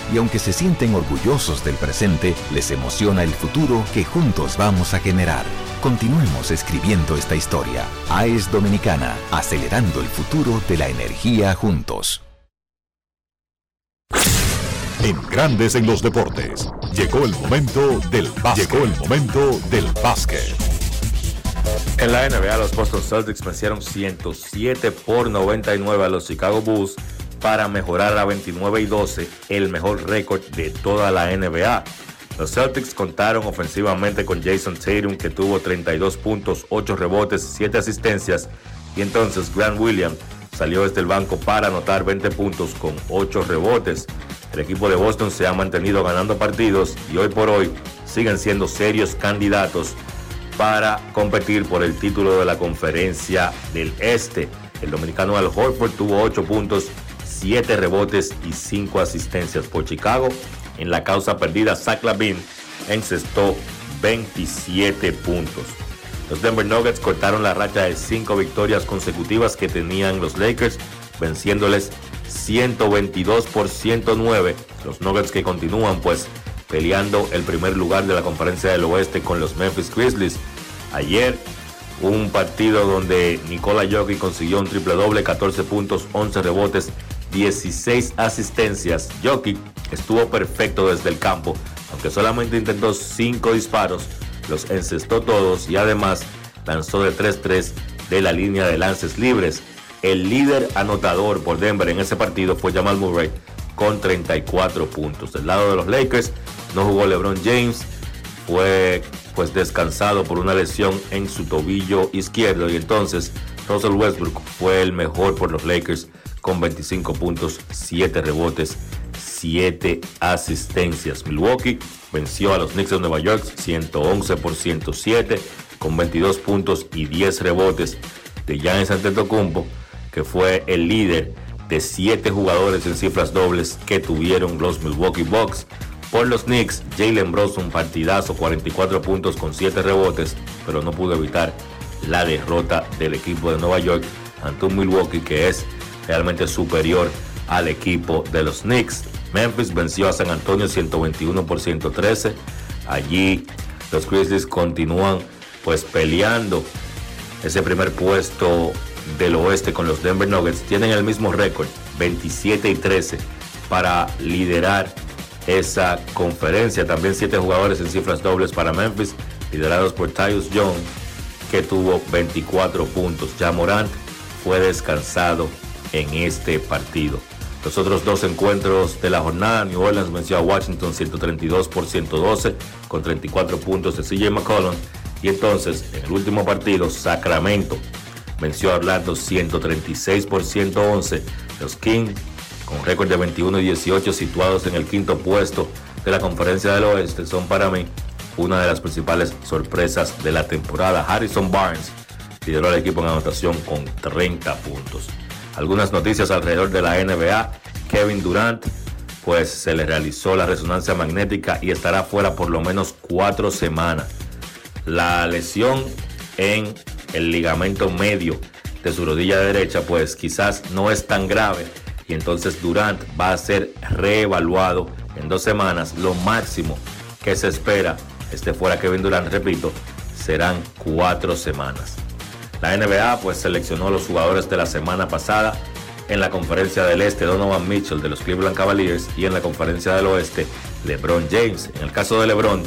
Y aunque se sienten orgullosos del presente, les emociona el futuro que juntos vamos a generar. Continuemos escribiendo esta historia. AES Dominicana, acelerando el futuro de la energía juntos. En Grandes en los Deportes, llegó el momento del básquet. Llegó el momento del básquet. En la NBA, los Boston Celtics vencieron 107 por 99 a los Chicago Bulls para mejorar a 29 y 12, el mejor récord de toda la NBA. Los Celtics contaron ofensivamente con Jason Tatum, que tuvo 32 puntos, 8 rebotes, 7 asistencias, y entonces Grant Williams salió desde el banco para anotar 20 puntos con 8 rebotes. El equipo de Boston se ha mantenido ganando partidos y hoy por hoy siguen siendo serios candidatos para competir por el título de la conferencia del Este. El dominicano Al Horford tuvo 8 puntos, 7 rebotes y 5 asistencias por Chicago. En la causa perdida, Zach Lavin encestó 27 puntos. Los Denver Nuggets cortaron la racha de 5 victorias consecutivas que tenían los Lakers, venciéndoles 122 por 109. Los Nuggets que continúan pues peleando el primer lugar de la conferencia del oeste con los Memphis Grizzlies. Ayer un partido donde Nikola Jokic consiguió un triple doble, 14 puntos, 11 rebotes, 16 asistencias. Jokic estuvo perfecto desde el campo, aunque solamente intentó 5 disparos, los encestó todos y además lanzó de 3-3 de la línea de lances libres. El líder anotador por Denver en ese partido fue Jamal Murray con 34 puntos. Del lado de los Lakers no jugó LeBron James, fue pues descansado por una lesión en su tobillo izquierdo y entonces Russell Westbrook fue el mejor por los Lakers con 25 puntos, 7 rebotes, 7 asistencias. Milwaukee venció a los Knicks de Nueva York 111 por 107 con 22 puntos y 10 rebotes de Giannis Antetokounmpo, que fue el líder de 7 jugadores en cifras dobles que tuvieron los Milwaukee Bucks. Por los Knicks, Jalen Bronson partidazo, 44 puntos con 7 rebotes, pero no pudo evitar la derrota del equipo de Nueva York ante un Milwaukee que es realmente superior al equipo de los Knicks. Memphis venció a San Antonio 121 por 113. Allí los Grizzlies continúan pues peleando ese primer puesto del oeste con los Denver Nuggets. Tienen el mismo récord, 27 y 13, para liderar esa conferencia. También siete jugadores en cifras dobles para Memphis, liderados por Tyus Young, que tuvo 24 puntos. Ya Morant fue descansado en este partido. Los otros dos encuentros de la jornada, New Orleans venció a Washington 132 por 112 con 34 puntos de CJ McCollum. Y entonces, en el último partido, Sacramento venció a Orlando 136 por 111. Los Kings, con récord de 21 y 18 situados en el quinto puesto de la Conferencia del Oeste, son para mí una de las principales sorpresas de la temporada. Harrison Barnes lideró al equipo en anotación con 30 puntos. Algunas noticias alrededor de la NBA. Kevin Durant, pues se le realizó la resonancia magnética y estará fuera por lo menos cuatro semanas. La lesión en el ligamento medio de su rodilla derecha, pues quizás no es tan grave y entonces Durant va a ser reevaluado en dos semanas. Lo máximo que se espera esté fuera Kevin Durant, repito, serán cuatro semanas. La NBA pues seleccionó los jugadores de la semana pasada en la conferencia del este Donovan Mitchell de los Cleveland Cavaliers y en la conferencia del oeste LeBron James. En el caso de LeBron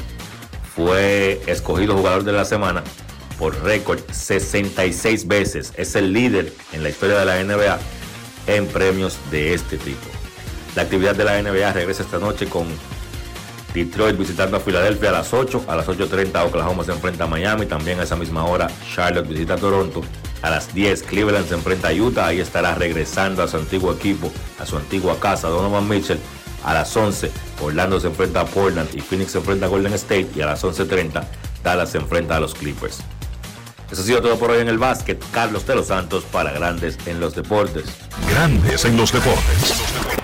fue escogido jugador de la semana por récord 66 veces. Es el líder en la historia de la NBA en premios de este tipo. La actividad de la NBA regresa esta noche con Detroit visitando a Filadelfia a las 8, a las 8.30 Oklahoma se enfrenta a Miami, también a esa misma hora Charlotte visita a Toronto, a las 10 Cleveland se enfrenta a Utah, ahí estará regresando a su antiguo equipo, a su antigua casa Donovan Mitchell, a las 11 Orlando se enfrenta a Portland y Phoenix se enfrenta a Golden State y a las 11.30 Dallas se enfrenta a los Clippers. Eso ha sido todo por hoy en el básquet. Carlos de los Santos para Grandes en los Deportes. Grandes en los Deportes.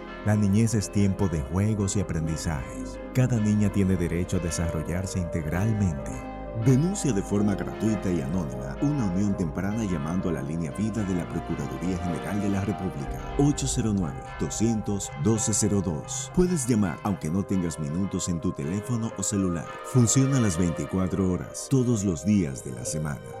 La niñez es tiempo de juegos y aprendizajes. Cada niña tiene derecho a desarrollarse integralmente. Denuncia de forma gratuita y anónima una unión temprana llamando a la línea vida de la Procuraduría General de la República 809-200-1202. Puedes llamar aunque no tengas minutos en tu teléfono o celular. Funciona las 24 horas, todos los días de la semana.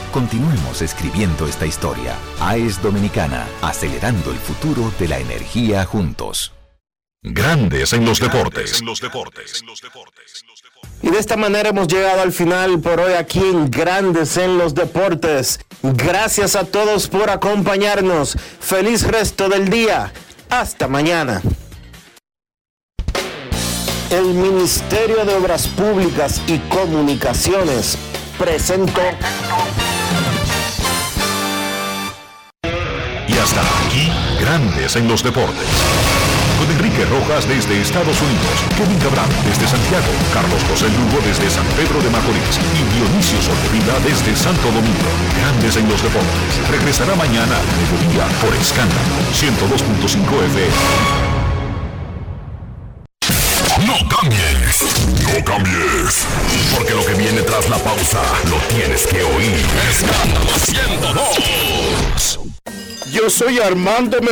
Continuemos escribiendo esta historia. AES Dominicana, acelerando el futuro de la energía juntos. Grandes en los deportes. Y de esta manera hemos llegado al final por hoy aquí en Grandes en los Deportes. Gracias a todos por acompañarnos. Feliz resto del día. Hasta mañana. El Ministerio de Obras Públicas y Comunicaciones presentó. Y hasta aquí, Grandes en los Deportes. Con Enrique Rojas desde Estados Unidos, Kevin Cabral desde Santiago, Carlos José Lugo desde San Pedro de Macorís y Dionisio Solterida desde Santo Domingo. Grandes en los deportes. Regresará mañana al mediodía por Escándalo 102.5 FM. No cambies, no cambies, porque lo que viene tras la pausa lo tienes que oír. Escándalo 102. Yo soy Armando Mer